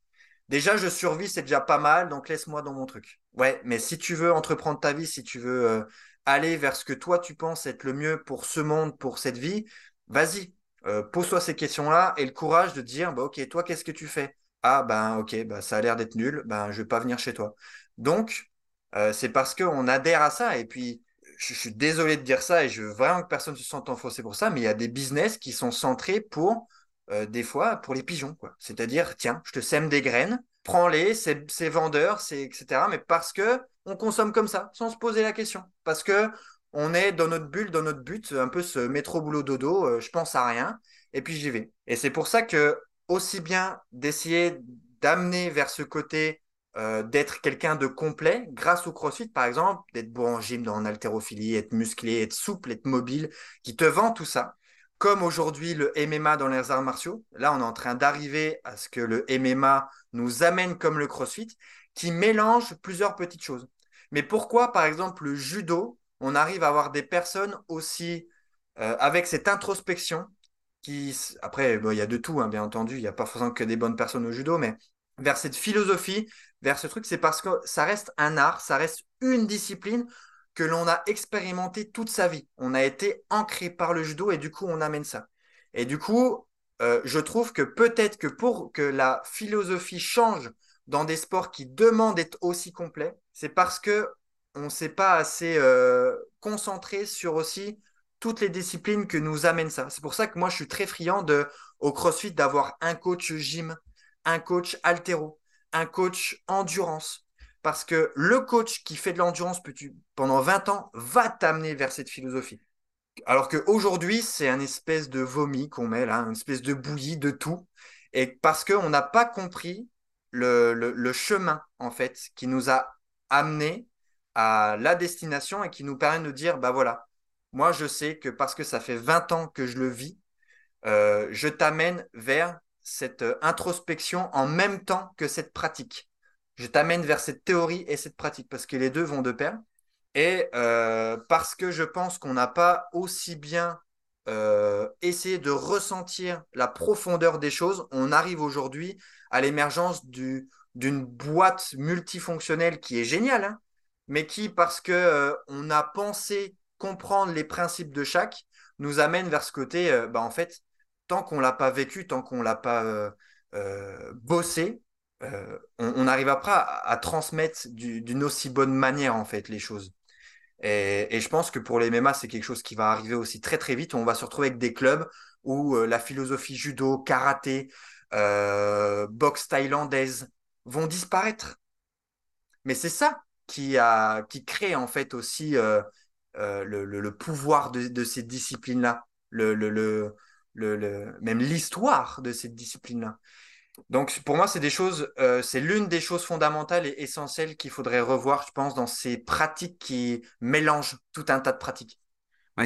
Déjà, je survis, c'est déjà pas mal, donc laisse-moi dans mon truc. Ouais, mais si tu veux entreprendre ta vie, si tu veux euh, aller vers ce que toi tu penses être le mieux pour ce monde, pour cette vie, vas-y, euh, pose-toi ces questions-là et le courage de dire, bah, ok, toi, qu'est-ce que tu fais? Ah, ben, ok, bah, ça a l'air d'être nul, ben, je vais pas venir chez toi. Donc, c'est parce qu'on adhère à ça. Et puis, je, suis désolé de dire ça et je veux vraiment que personne se sente enfoncé pour ça, mais il y a des business qui sont centrés pour, euh, des fois, pour les pigeons. C'est-à-dire, tiens, je te sème des graines, prends-les, c'est vendeur, c'est etc. Mais parce que on consomme comme ça, sans se poser la question. Parce que on est dans notre bulle, dans notre but, un peu ce métro boulot dodo, euh, je pense à rien, et puis j'y vais. Et c'est pour ça que aussi bien d'essayer d'amener vers ce côté euh, d'être quelqu'un de complet grâce au CrossFit, par exemple, d'être bon en gym, dans haltérophilie, être musclé, être souple, être mobile, qui te vend tout ça. Comme aujourd'hui le MMA dans les arts martiaux, là on est en train d'arriver à ce que le MMA nous amène comme le CrossFit, qui mélange plusieurs petites choses. Mais pourquoi, par exemple, le judo, on arrive à avoir des personnes aussi euh, avec cette introspection qui, après, il y a de tout, hein, bien entendu, il n'y a pas forcément que des bonnes personnes au judo, mais vers cette philosophie vers ce truc, c'est parce que ça reste un art, ça reste une discipline que l'on a expérimenté toute sa vie. On a été ancré par le judo et du coup, on amène ça. Et du coup, euh, je trouve que peut-être que pour que la philosophie change dans des sports qui demandent d'être aussi complets, c'est parce que on ne s'est pas assez euh, concentré sur aussi toutes les disciplines que nous amène ça. C'est pour ça que moi, je suis très friand de, au CrossFit d'avoir un coach gym, un coach altéro, un coach endurance. Parce que le coach qui fait de l'endurance pendant 20 ans va t'amener vers cette philosophie? Alors qu'aujourd'hui, c'est un espèce de vomi qu'on met là, une espèce de bouillie de tout. Et parce qu'on n'a pas compris le, chemin, en fait, qui nous a amené à la destination et qui nous permet de dire, bah voilà, moi je sais que parce que ça fait 20 ans que je le vis, euh, je t'amène vers cette euh, introspection en même temps que cette pratique. Je t'amène vers cette théorie et cette pratique parce que les deux vont de pair. Et euh, parce que je pense qu'on n'a pas aussi bien euh, essayé de ressentir la profondeur des choses, on arrive aujourd'hui à l'émergence d'une boîte multifonctionnelle qui est géniale, hein, mais qui, parce que on a pensé comprendre les principes de chaque, nous amène vers ce côté, bah, en fait, tant qu'on l'a pas vécu, tant qu'on l'a pas euh, euh, bossé, euh, on n'arrivera pas à, transmettre d'une aussi bonne manière en fait les choses. Et, je pense que pour les MMA, c'est quelque chose qui va arriver aussi très très vite. On va se retrouver avec des clubs où la philosophie judo, karaté, boxe thaïlandaise vont disparaître. Mais c'est ça qui, crée en fait aussi le, pouvoir de, ces disciplines-là. Même l'histoire de cette discipline-là. Donc pour moi, c'est des choses, euh, c'est l'une des choses fondamentales et essentielles qu'il faudrait revoir, je pense, dans ces pratiques qui mélangent tout un tas de pratiques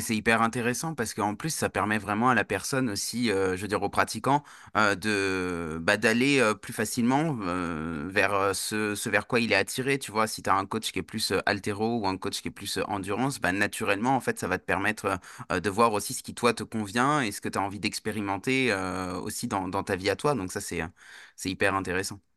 c'est hyper intéressant parce qu'en plus, ça permet vraiment à la personne aussi, euh, je veux dire aux pratiquants, euh, de bah, d'aller euh, plus facilement vers ce, vers quoi il est attiré. Tu vois, si tu as un coach qui est plus altéro ou un coach qui est plus endurance, bah, naturellement, en fait, ça va te permettre de voir aussi ce qui, toi, te convient et ce que tu as envie d'expérimenter aussi dans, ta vie à toi. Donc ça, c'est hyper intéressant.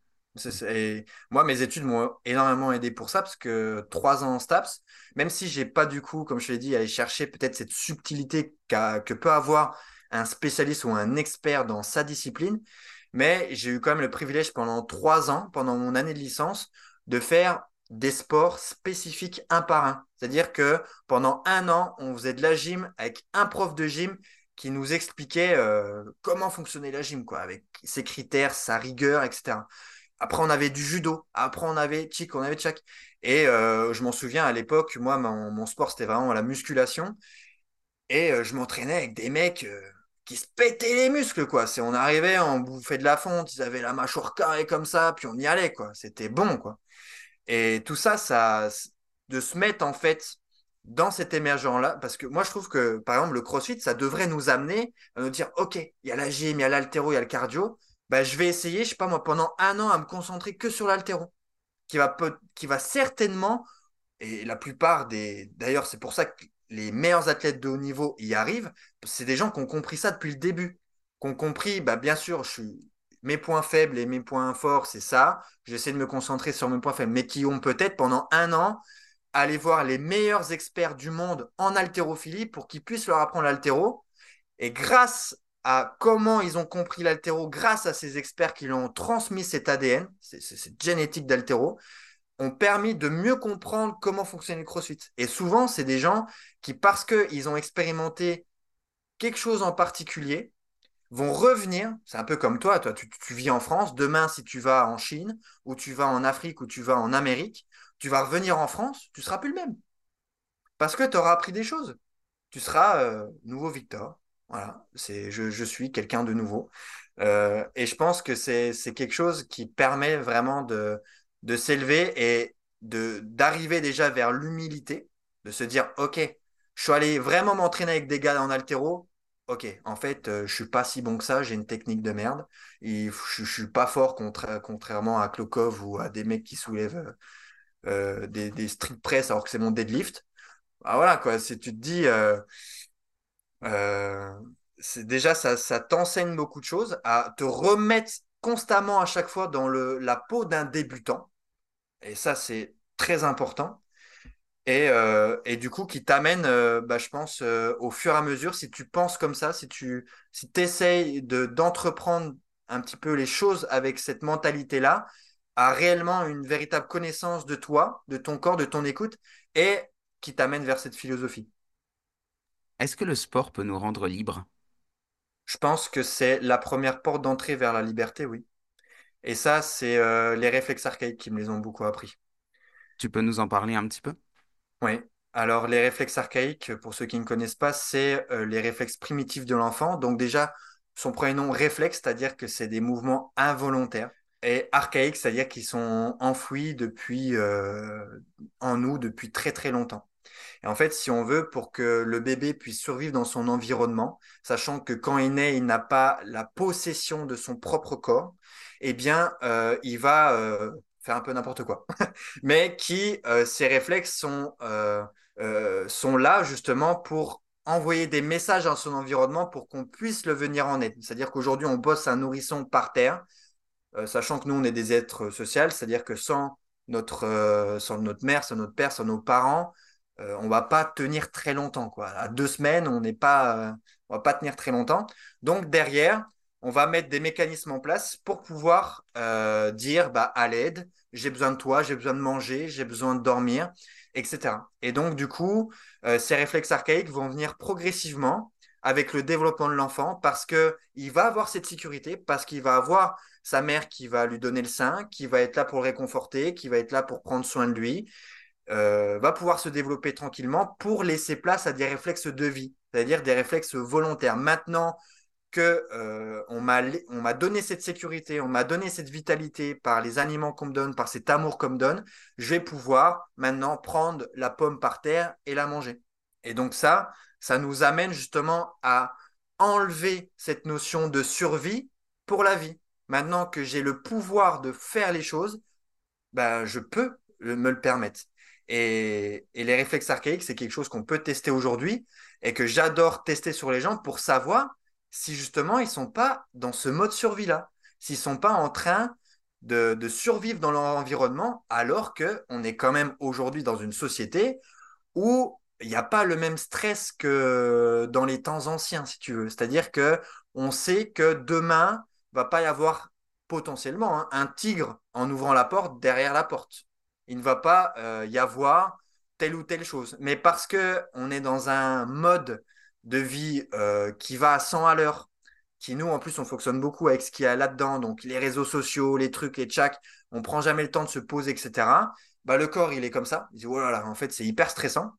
Moi, mes études m'ont énormément aidé pour ça, parce que trois ans en STAPS, même si j'ai pas du coup, comme je l'ai dit, aller chercher peut-être cette subtilité que peut avoir un spécialiste ou un expert dans sa discipline, mais j'ai eu quand même le privilège pendant trois ans, pendant mon année de licence, de faire des sports spécifiques un par un. C'est-à-dire que pendant un an, on faisait de la gym avec un prof de gym qui nous expliquait euh, comment fonctionnait la gym, quoi, avec ses critères, sa rigueur, etc. Après, on avait du judo. Après, on avait chic, on avait tchak. Et euh, je m'en souviens à l'époque, moi, mon, sport, c'était vraiment la musculation. Et euh, je m'entraînais avec des mecs qui se pétaient les muscles, quoi. On arrivait, on bouffait de la fonte, ils avaient la mâchoire carrée comme ça, puis on y allait, quoi. C'était bon, quoi. Et tout ça, ça, de se mettre en fait dans cet émergent-là, parce que moi je trouve que par exemple le CrossFit, ça devrait nous amener à nous dire, ok, il y a la gym, il y a l'altéro, il y a le cardio, bah, je vais essayer, je sais pas moi, pendant un an à me concentrer que sur l'altéro, qui va, qui va certainement, et la plupart des, d'ailleurs c'est pour ça que les meilleurs athlètes de haut niveau y arrivent, c'est des gens qui ont compris ça depuis le début, qui ont compris, bah, bien sûr, je suis mes points faibles et mes points forts, c'est ça. J'essaie de me concentrer sur mes points faibles, mais qui ont peut-être pendant un an aller voir les meilleurs experts du monde en haltérophilie pour qu'ils puissent leur apprendre l'haltéro. Et grâce comment ils ont compris l'haltéro, grâce à ces experts qui leur ont transmis cet ADN, cette génétique d'haltéro, ont permis de mieux comprendre comment fonctionne le crossfit. Et souvent, c'est des gens qui, parce qu'ils ont expérimenté quelque chose en particulier, vont revenir, c'est un peu comme toi, toi tu, vis en France, demain si tu vas en Chine, ou tu vas en Afrique, ou tu vas en Amérique, tu vas revenir en France, tu seras plus le même. Parce que tu auras appris des choses. Tu seras euh, nouveau Victor. Voilà, c'est je, suis quelqu'un de nouveau. Euh, et je pense que c'est quelque chose qui permet vraiment de, de s'élever et d'arriver déjà vers l'humilité, de se dire, OK, je suis allé vraiment m'entraîner avec des gars en altéro, ok, en fait, euh, je suis pas si bon que ça, j'ai une technique de merde. Et je, ne suis pas fort contrairement à Klokov ou à des mecs qui soulèvent euh, euh, des, des strict press alors que c'est mon deadlift. Ah, voilà, quoi, si tu te dis, c'est déjà, ça, t'enseigne beaucoup de choses, à te remettre constamment à chaque fois dans la peau d'un débutant. Et ça, c'est très important. Euh, et, du coup qui t'amène, euh, bah, je pense, euh, au fur et à mesure, si tu penses comme ça, si tu si essayes de, d'entreprendre un petit peu les choses avec cette mentalité-là, à réellement une véritable connaissance de toi, de ton corps, de ton écoute, et qui t'amène vers cette philosophie. Est-ce que le sport peut nous rendre libres? Je pense que c'est la première porte d'entrée vers la liberté, oui. Et ça, c'est les réflexes archaïques qui me les ont beaucoup appris. Tu peux nous en parler un petit peu? Oui. Alors, les réflexes archaïques, pour ceux qui ne connaissent pas, c'est euh, les réflexes primitifs de l'enfant. Donc, déjà, son premier nom, réflexe, c'est-à-dire que c'est des mouvements involontaires. Et archaïques, c'est-à-dire qu'ils sont enfouis depuis, euh, en nous depuis très très longtemps. Et en fait, si on veut, pour que le bébé puisse survivre dans son environnement, sachant que quand il naît, il n'a pas la possession de son propre corps, eh bien, euh, il va faire un peu n'importe quoi, mais qui, euh, ces réflexes sont, euh, euh, sont là justement pour envoyer des messages dans son environnement pour qu'on puisse le venir en aide. C'est-à-dire qu'aujourd'hui, on bosse un nourrisson par terre, sachant que nous, on est des êtres sociaux, c'est-à-dire que sans notre, sans notre mère, sans notre père, sans nos parents, on va pas tenir très longtemps. Quoi. À deux semaines, on n'est pas, on va pas tenir très longtemps. Donc derrière, on va mettre des mécanismes en place pour pouvoir euh, dire bah, à l'aide, j'ai besoin de toi, j'ai besoin de manger, j'ai besoin de dormir, etc. Et donc, du coup, euh, ces réflexes archaïques vont venir progressivement avec le développement de l'enfant parce qu'il va avoir cette sécurité, parce qu'il va avoir sa mère qui va lui donner le sein, qui va être là pour le réconforter, qui va être là pour prendre soin de lui, euh, va pouvoir se développer tranquillement pour laisser place à des réflexes de vie, c'est-à-dire des réflexes volontaires. Maintenant, que euh, on m'a donné cette sécurité, on m'a donné cette vitalité par les aliments qu'on me donne, par cet amour qu'on me donne, je vais pouvoir maintenant prendre la pomme par terre et la manger. Et donc ça, ça nous amène justement à enlever cette notion de survie pour la vie. Maintenant que j'ai le pouvoir de faire les choses, ben, je peux me le permettre. Et, les réflexes archaïques, c'est quelque chose qu'on peut tester aujourd'hui et que j'adore tester sur les gens pour savoir si justement ils sont pas dans ce mode survie-là, s'ils sont pas en train de, survivre dans leur environnement, alors qu'on est quand même aujourd'hui dans une société où il n'y a pas le même stress que dans les temps anciens, si tu veux. C'est-à-dire que on sait que demain va pas y avoir potentiellement hein, un tigre en ouvrant la porte derrière la porte. Il ne va pas euh, y avoir telle ou telle chose. Mais parce que on est dans un mode de vie euh, qui va à 100 à l'heure, qui nous, en plus, on fonctionne beaucoup avec ce qu'il y a là-dedans, donc les réseaux sociaux, les trucs, les tchaks, on prend jamais le temps de se poser, etc. Bah, le corps, il est comme ça. Il dit, oh en fait, c'est hyper stressant.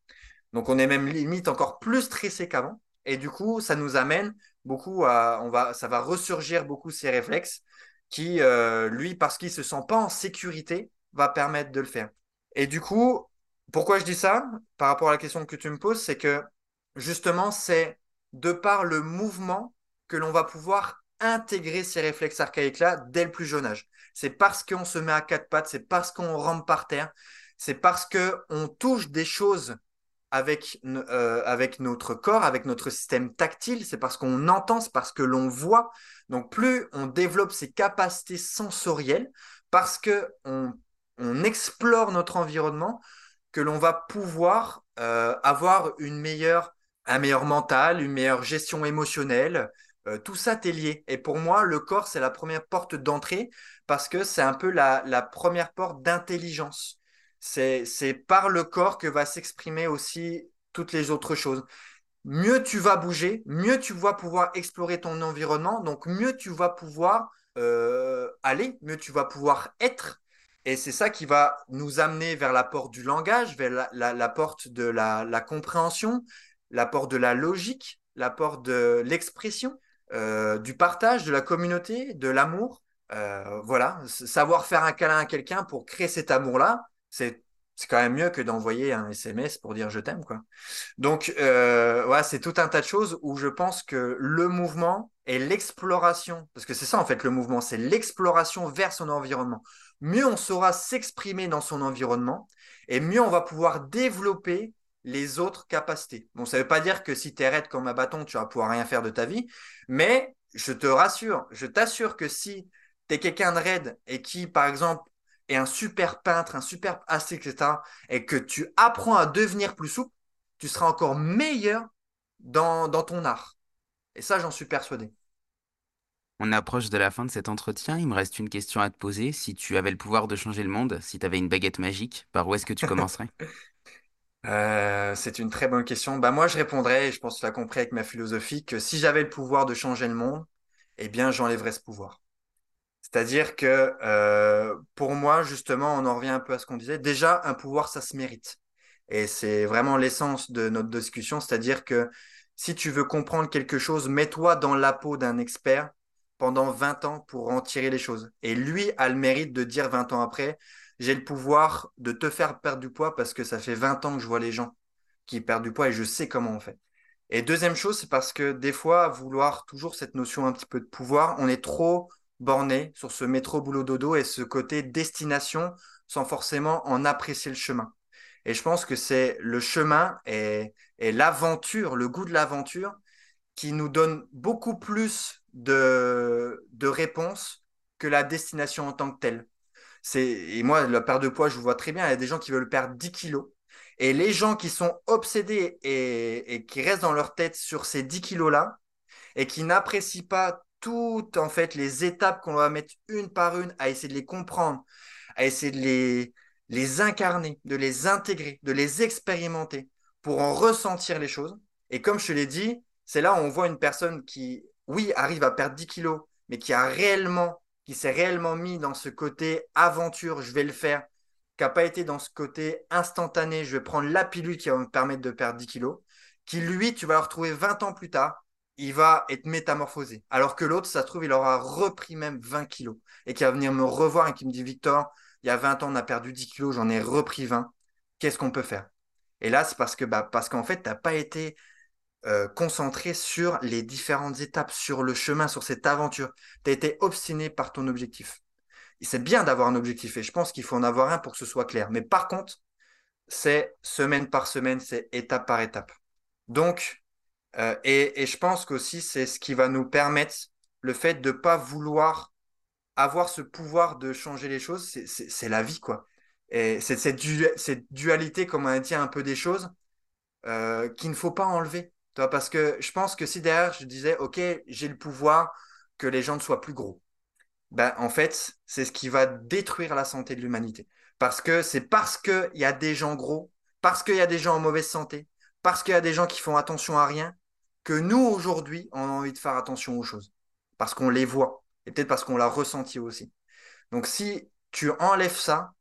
Donc, on est même limite encore plus stressé qu'avant. Et du coup, ça nous amène beaucoup à, on va, ça va ressurgir beaucoup ces réflexes qui, euh, lui, parce qu'il se sent pas en sécurité, va permettre de le faire. Et du coup, pourquoi je dis ça par rapport à la question que tu me poses, c'est que justement, c'est de par le mouvement que l'on va pouvoir intégrer ces réflexes archaïques-là dès le plus jeune âge. C'est parce qu'on se met à quatre pattes, c'est parce qu'on rampe par terre, c'est parce qu'on touche des choses avec, euh, avec notre corps, avec notre système tactile, c'est parce qu'on entend, c'est parce que l'on voit. Donc plus on développe ces capacités sensorielles, parce que on, explore notre environnement, que l'on va pouvoir euh, avoir une meilleure, un meilleur mental, une meilleure gestion émotionnelle. Euh, tout ça est lié. Et pour moi, le corps, c'est la première porte d'entrée parce que c'est un peu la, la première porte d'intelligence c'est par le corps que va s'exprimer aussi toutes les autres choses. Mieux tu vas bouger, mieux tu vas pouvoir explorer ton environnement, donc mieux tu vas pouvoir euh, aller, mieux tu vas pouvoir être. Et c'est ça qui va nous amener vers la porte du langage, vers la, porte de la, compréhension, la porte de la logique, la porte de l'expression, euh, du partage, de la communauté, de l'amour. Euh, voilà, savoir faire un câlin à quelqu'un pour créer cet amour-là, c'est quand même mieux que d'envoyer un SMS pour dire je t'aime quoi. Donc euh, c'est tout un tas de choses où je pense que le mouvement et l'exploration, parce que c'est ça en fait le mouvement, c'est l'exploration vers son environnement. Mieux on saura s'exprimer dans son environnement et mieux on va pouvoir développer les autres capacités. Bon, ça ne veut pas dire que si tu es raide comme un bâton, tu vas pouvoir rien faire de ta vie, mais je te rassure, je t'assure que si tu es quelqu'un de raide et qui, par exemple, et un super peintre, un super assis, etc., et que tu apprends à devenir plus souple, tu seras encore meilleur dans ton art. Et ça, j'en suis persuadé. On approche de la fin de cet entretien. Il me reste une question à te poser. Si tu avais le pouvoir de changer le monde, si tu avais une baguette magique, par où est-ce que tu commencerais? Euh, C'est une très bonne question. Bah, moi, je répondrais, et je pense que tu as compris avec ma philosophie, que si j'avais le pouvoir de changer le monde, eh bien, j'enlèverais ce pouvoir. C'est-à-dire que euh, pour moi, justement, on en revient un peu à ce qu'on disait. Déjà, un pouvoir, ça se mérite. Et c'est vraiment l'essence de notre discussion. C'est-à-dire que si tu veux comprendre quelque chose, mets-toi dans la peau d'un expert pendant 20 ans pour en tirer les choses. Et lui a le mérite de dire 20 ans après, j'ai le pouvoir de te faire perdre du poids parce que ça fait 20 ans que je vois les gens qui perdent du poids et je sais comment on fait. Et deuxième chose, c'est parce que des fois, vouloir toujours cette notion un petit peu de pouvoir, on est trop borné sur ce métro boulot dodo et ce côté destination sans forcément en apprécier le chemin. Et je pense que c'est le chemin et, l'aventure, le goût de l'aventure qui nous donne beaucoup plus de, de réponses que la destination en tant que telle. Et moi, la perte de poids, je vois très bien, il y a des gens qui veulent perdre 10 kilos. Et les gens qui sont obsédés et, et qui restent dans leur tête sur ces 10 kilos-là et qui n'apprécient pas toutes en fait les étapes qu'on va mettre une par une à essayer de les comprendre, à essayer de les, les incarner, de les intégrer, de les expérimenter pour en ressentir les choses. Et comme je te l'ai dit, c'est là où on voit une personne qui, oui, arrive à perdre 10 kilos, mais qui a réellement, qui s'est réellement mis dans ce côté aventure, je vais le faire, qui n'a pas été dans ce côté instantané, je vais prendre la pilule qui va me permettre de perdre 10 kilos, qui lui, tu vas le retrouver 20 ans plus tard, il va être métamorphosé. Alors que l'autre, ça se trouve, il aura repris même 20 kilos et qui va venir me revoir et qui me dit Victor, il y a 20 ans, on a perdu 10 kilos, j'en ai repris 20. Qu'est-ce qu'on peut faire? Et là, c'est parce que bah, parce qu'en fait, tu n'as pas été euh, concentré sur les différentes étapes, sur le chemin, sur cette aventure. Tu as été obstiné par ton objectif. C'est bien d'avoir un objectif et je pense qu'il faut en avoir un pour que ce soit clair. Mais par contre, c'est semaine par semaine, c'est étape par étape. Donc, euh, et, je pense qu'aussi, c'est ce qui va nous permettre le fait de ne pas vouloir avoir ce pouvoir de changer les choses, c'est la vie, quoi. Et c'est cette, dualité, comme on dit un peu des choses, euh, qu'il ne faut pas enlever. Parce que je pense que si derrière, je disais, OK, j'ai le pouvoir que les gens ne soient plus gros, ben, en fait, c'est ce qui va détruire la santé de l'humanité. Parce que c'est parce qu'il y a des gens gros, parce qu'il y a des gens en mauvaise santé, parce qu'il y a des gens qui font attention à rien, que nous, aujourd'hui, on a envie de faire attention aux choses. Parce qu'on les voit. Et peut-être parce qu'on l'a ressenti aussi. Donc, si tu enlèves ça,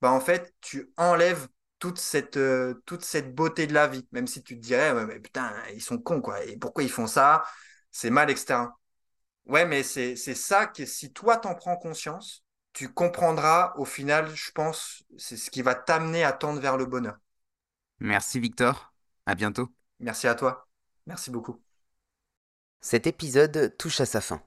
bah, en fait, tu enlèves toute cette, euh, toute cette beauté de la vie. Même si tu te dirais, mais putain, ils sont cons, quoi. Et pourquoi ils font ça? C'est mal, etc. Ouais, mais c'est ça que si toi, t'en prends conscience, tu comprendras au final, je pense, c'est ce qui va t'amener à tendre vers le bonheur. Merci Victor, à bientôt. Merci à toi, merci beaucoup. Cet épisode touche à sa fin.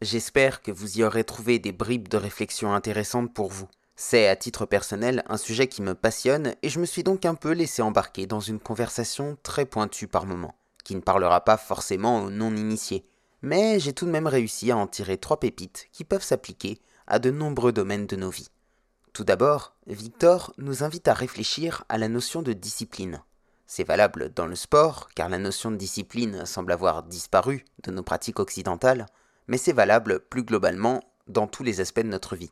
J'espère que vous y aurez trouvé des bribes de réflexion intéressantes pour vous. C'est à titre personnel un sujet qui me passionne et je me suis donc un peu laissé embarquer dans une conversation très pointue par moments, qui ne parlera pas forcément aux non-initiés, mais j'ai tout de même réussi à en tirer trois pépites qui peuvent s'appliquer à de nombreux domaines de nos vies. Tout d'abord, Victor nous invite à réfléchir à la notion de discipline. C'est valable dans le sport, car la notion de discipline semble avoir disparu de nos pratiques occidentales, mais c'est valable plus globalement dans tous les aspects de notre vie.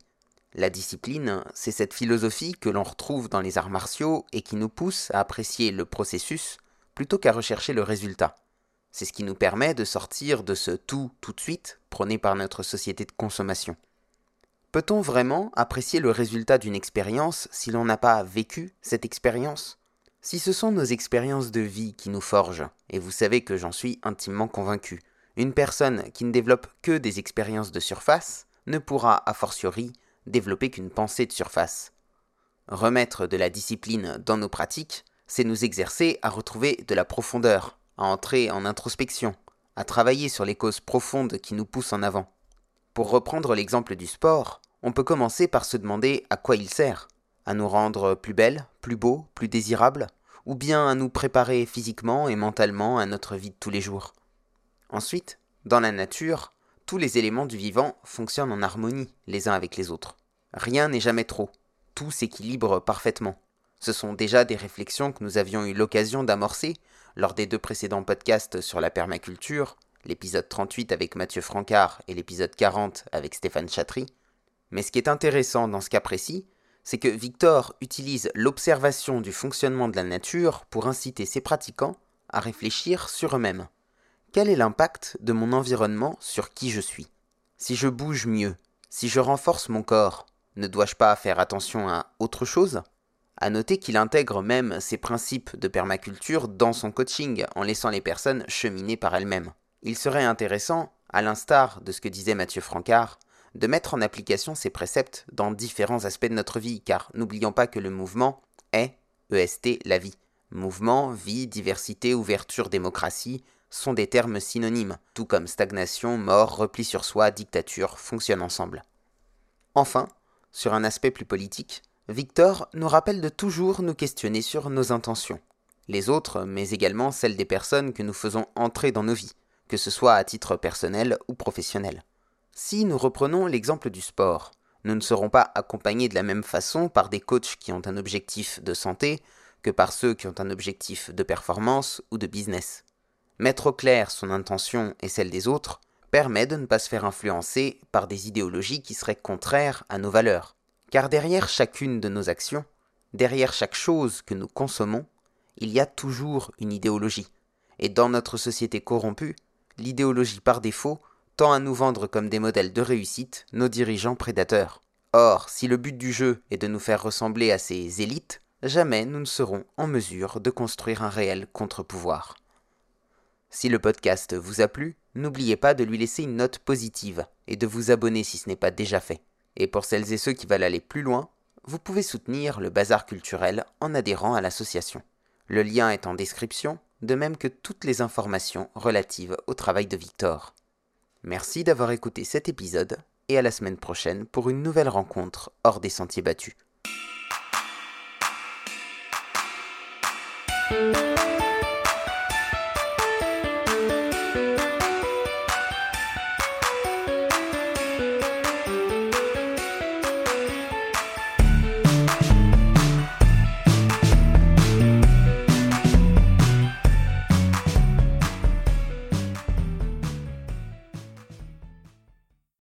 La discipline, c'est cette philosophie que l'on retrouve dans les arts martiaux et qui nous pousse à apprécier le processus plutôt qu'à rechercher le résultat. C'est ce qui nous permet de sortir de ce tout tout de suite prôné par notre société de consommation. Peut-on vraiment apprécier le résultat d'une expérience si l'on n'a pas vécu cette expérience? Si ce sont nos expériences de vie qui nous forgent, et vous savez que j'en suis intimement convaincu, une personne qui ne développe que des expériences de surface ne pourra a fortiori développer qu'une pensée de surface. Remettre de la discipline dans nos pratiques, c'est nous exercer à retrouver de la profondeur, à entrer en introspection, à travailler sur les causes profondes qui nous poussent en avant. Pour reprendre l'exemple du sport, on peut commencer par se demander à quoi il sert. À nous rendre plus belles, plus beaux, plus désirables, ou bien à nous préparer physiquement et mentalement à notre vie de tous les jours. Ensuite, dans la nature, tous les éléments du vivant fonctionnent en harmonie les uns avec les autres. Rien n'est jamais trop, tout s'équilibre parfaitement. Ce sont déjà des réflexions que nous avions eu l'occasion d'amorcer lors des deux précédents podcasts sur la permaculture, l'épisode 38 avec Mathieu Francard et l'épisode 40 avec Stéphane Chatry. Mais ce qui est intéressant dans ce cas précis, c'est que Victor utilise l'observation du fonctionnement de la nature pour inciter ses pratiquants à réfléchir sur eux-mêmes. Quel est l'impact de mon environnement sur qui je suis? Si je bouge mieux, si je renforce mon corps, ne dois-je pas faire attention à autre chose? À noter qu'il intègre même ces principes de permaculture dans son coaching en laissant les personnes cheminer par elles-mêmes. Il serait intéressant, à l'instar de ce que disait Mathieu Francard, de mettre en application ces préceptes dans différents aspects de notre vie, car n'oublions pas que le mouvement est, EST, la vie. Mouvement, vie, diversité, ouverture, démocratie sont des termes synonymes, tout comme stagnation, mort, repli sur soi, dictature fonctionnent ensemble. Enfin, sur un aspect plus politique, Victor nous rappelle de toujours nous questionner sur nos intentions, les autres, mais également celles des personnes que nous faisons entrer dans nos vies que ce soit à titre personnel ou professionnel. Si nous reprenons l'exemple du sport, nous ne serons pas accompagnés de la même façon par des coachs qui ont un objectif de santé que par ceux qui ont un objectif de performance ou de business. Mettre au clair son intention et celle des autres permet de ne pas se faire influencer par des idéologies qui seraient contraires à nos valeurs. Car derrière chacune de nos actions, derrière chaque chose que nous consommons, il y a toujours une idéologie. Et dans notre société corrompue, l'idéologie par défaut tend à nous vendre comme des modèles de réussite nos dirigeants prédateurs. Or, si le but du jeu est de nous faire ressembler à ces élites, jamais nous ne serons en mesure de construire un réel contre-pouvoir. Si le podcast vous a plu, n'oubliez pas de lui laisser une note positive et de vous abonner si ce n'est pas déjà fait. Et pour celles et ceux qui veulent aller plus loin, vous pouvez soutenir le bazar culturel en adhérant à l'association. Le lien est en description de même que toutes les informations relatives au travail de Victor. Merci d'avoir écouté cet épisode et à la semaine prochaine pour une nouvelle rencontre hors des sentiers battus.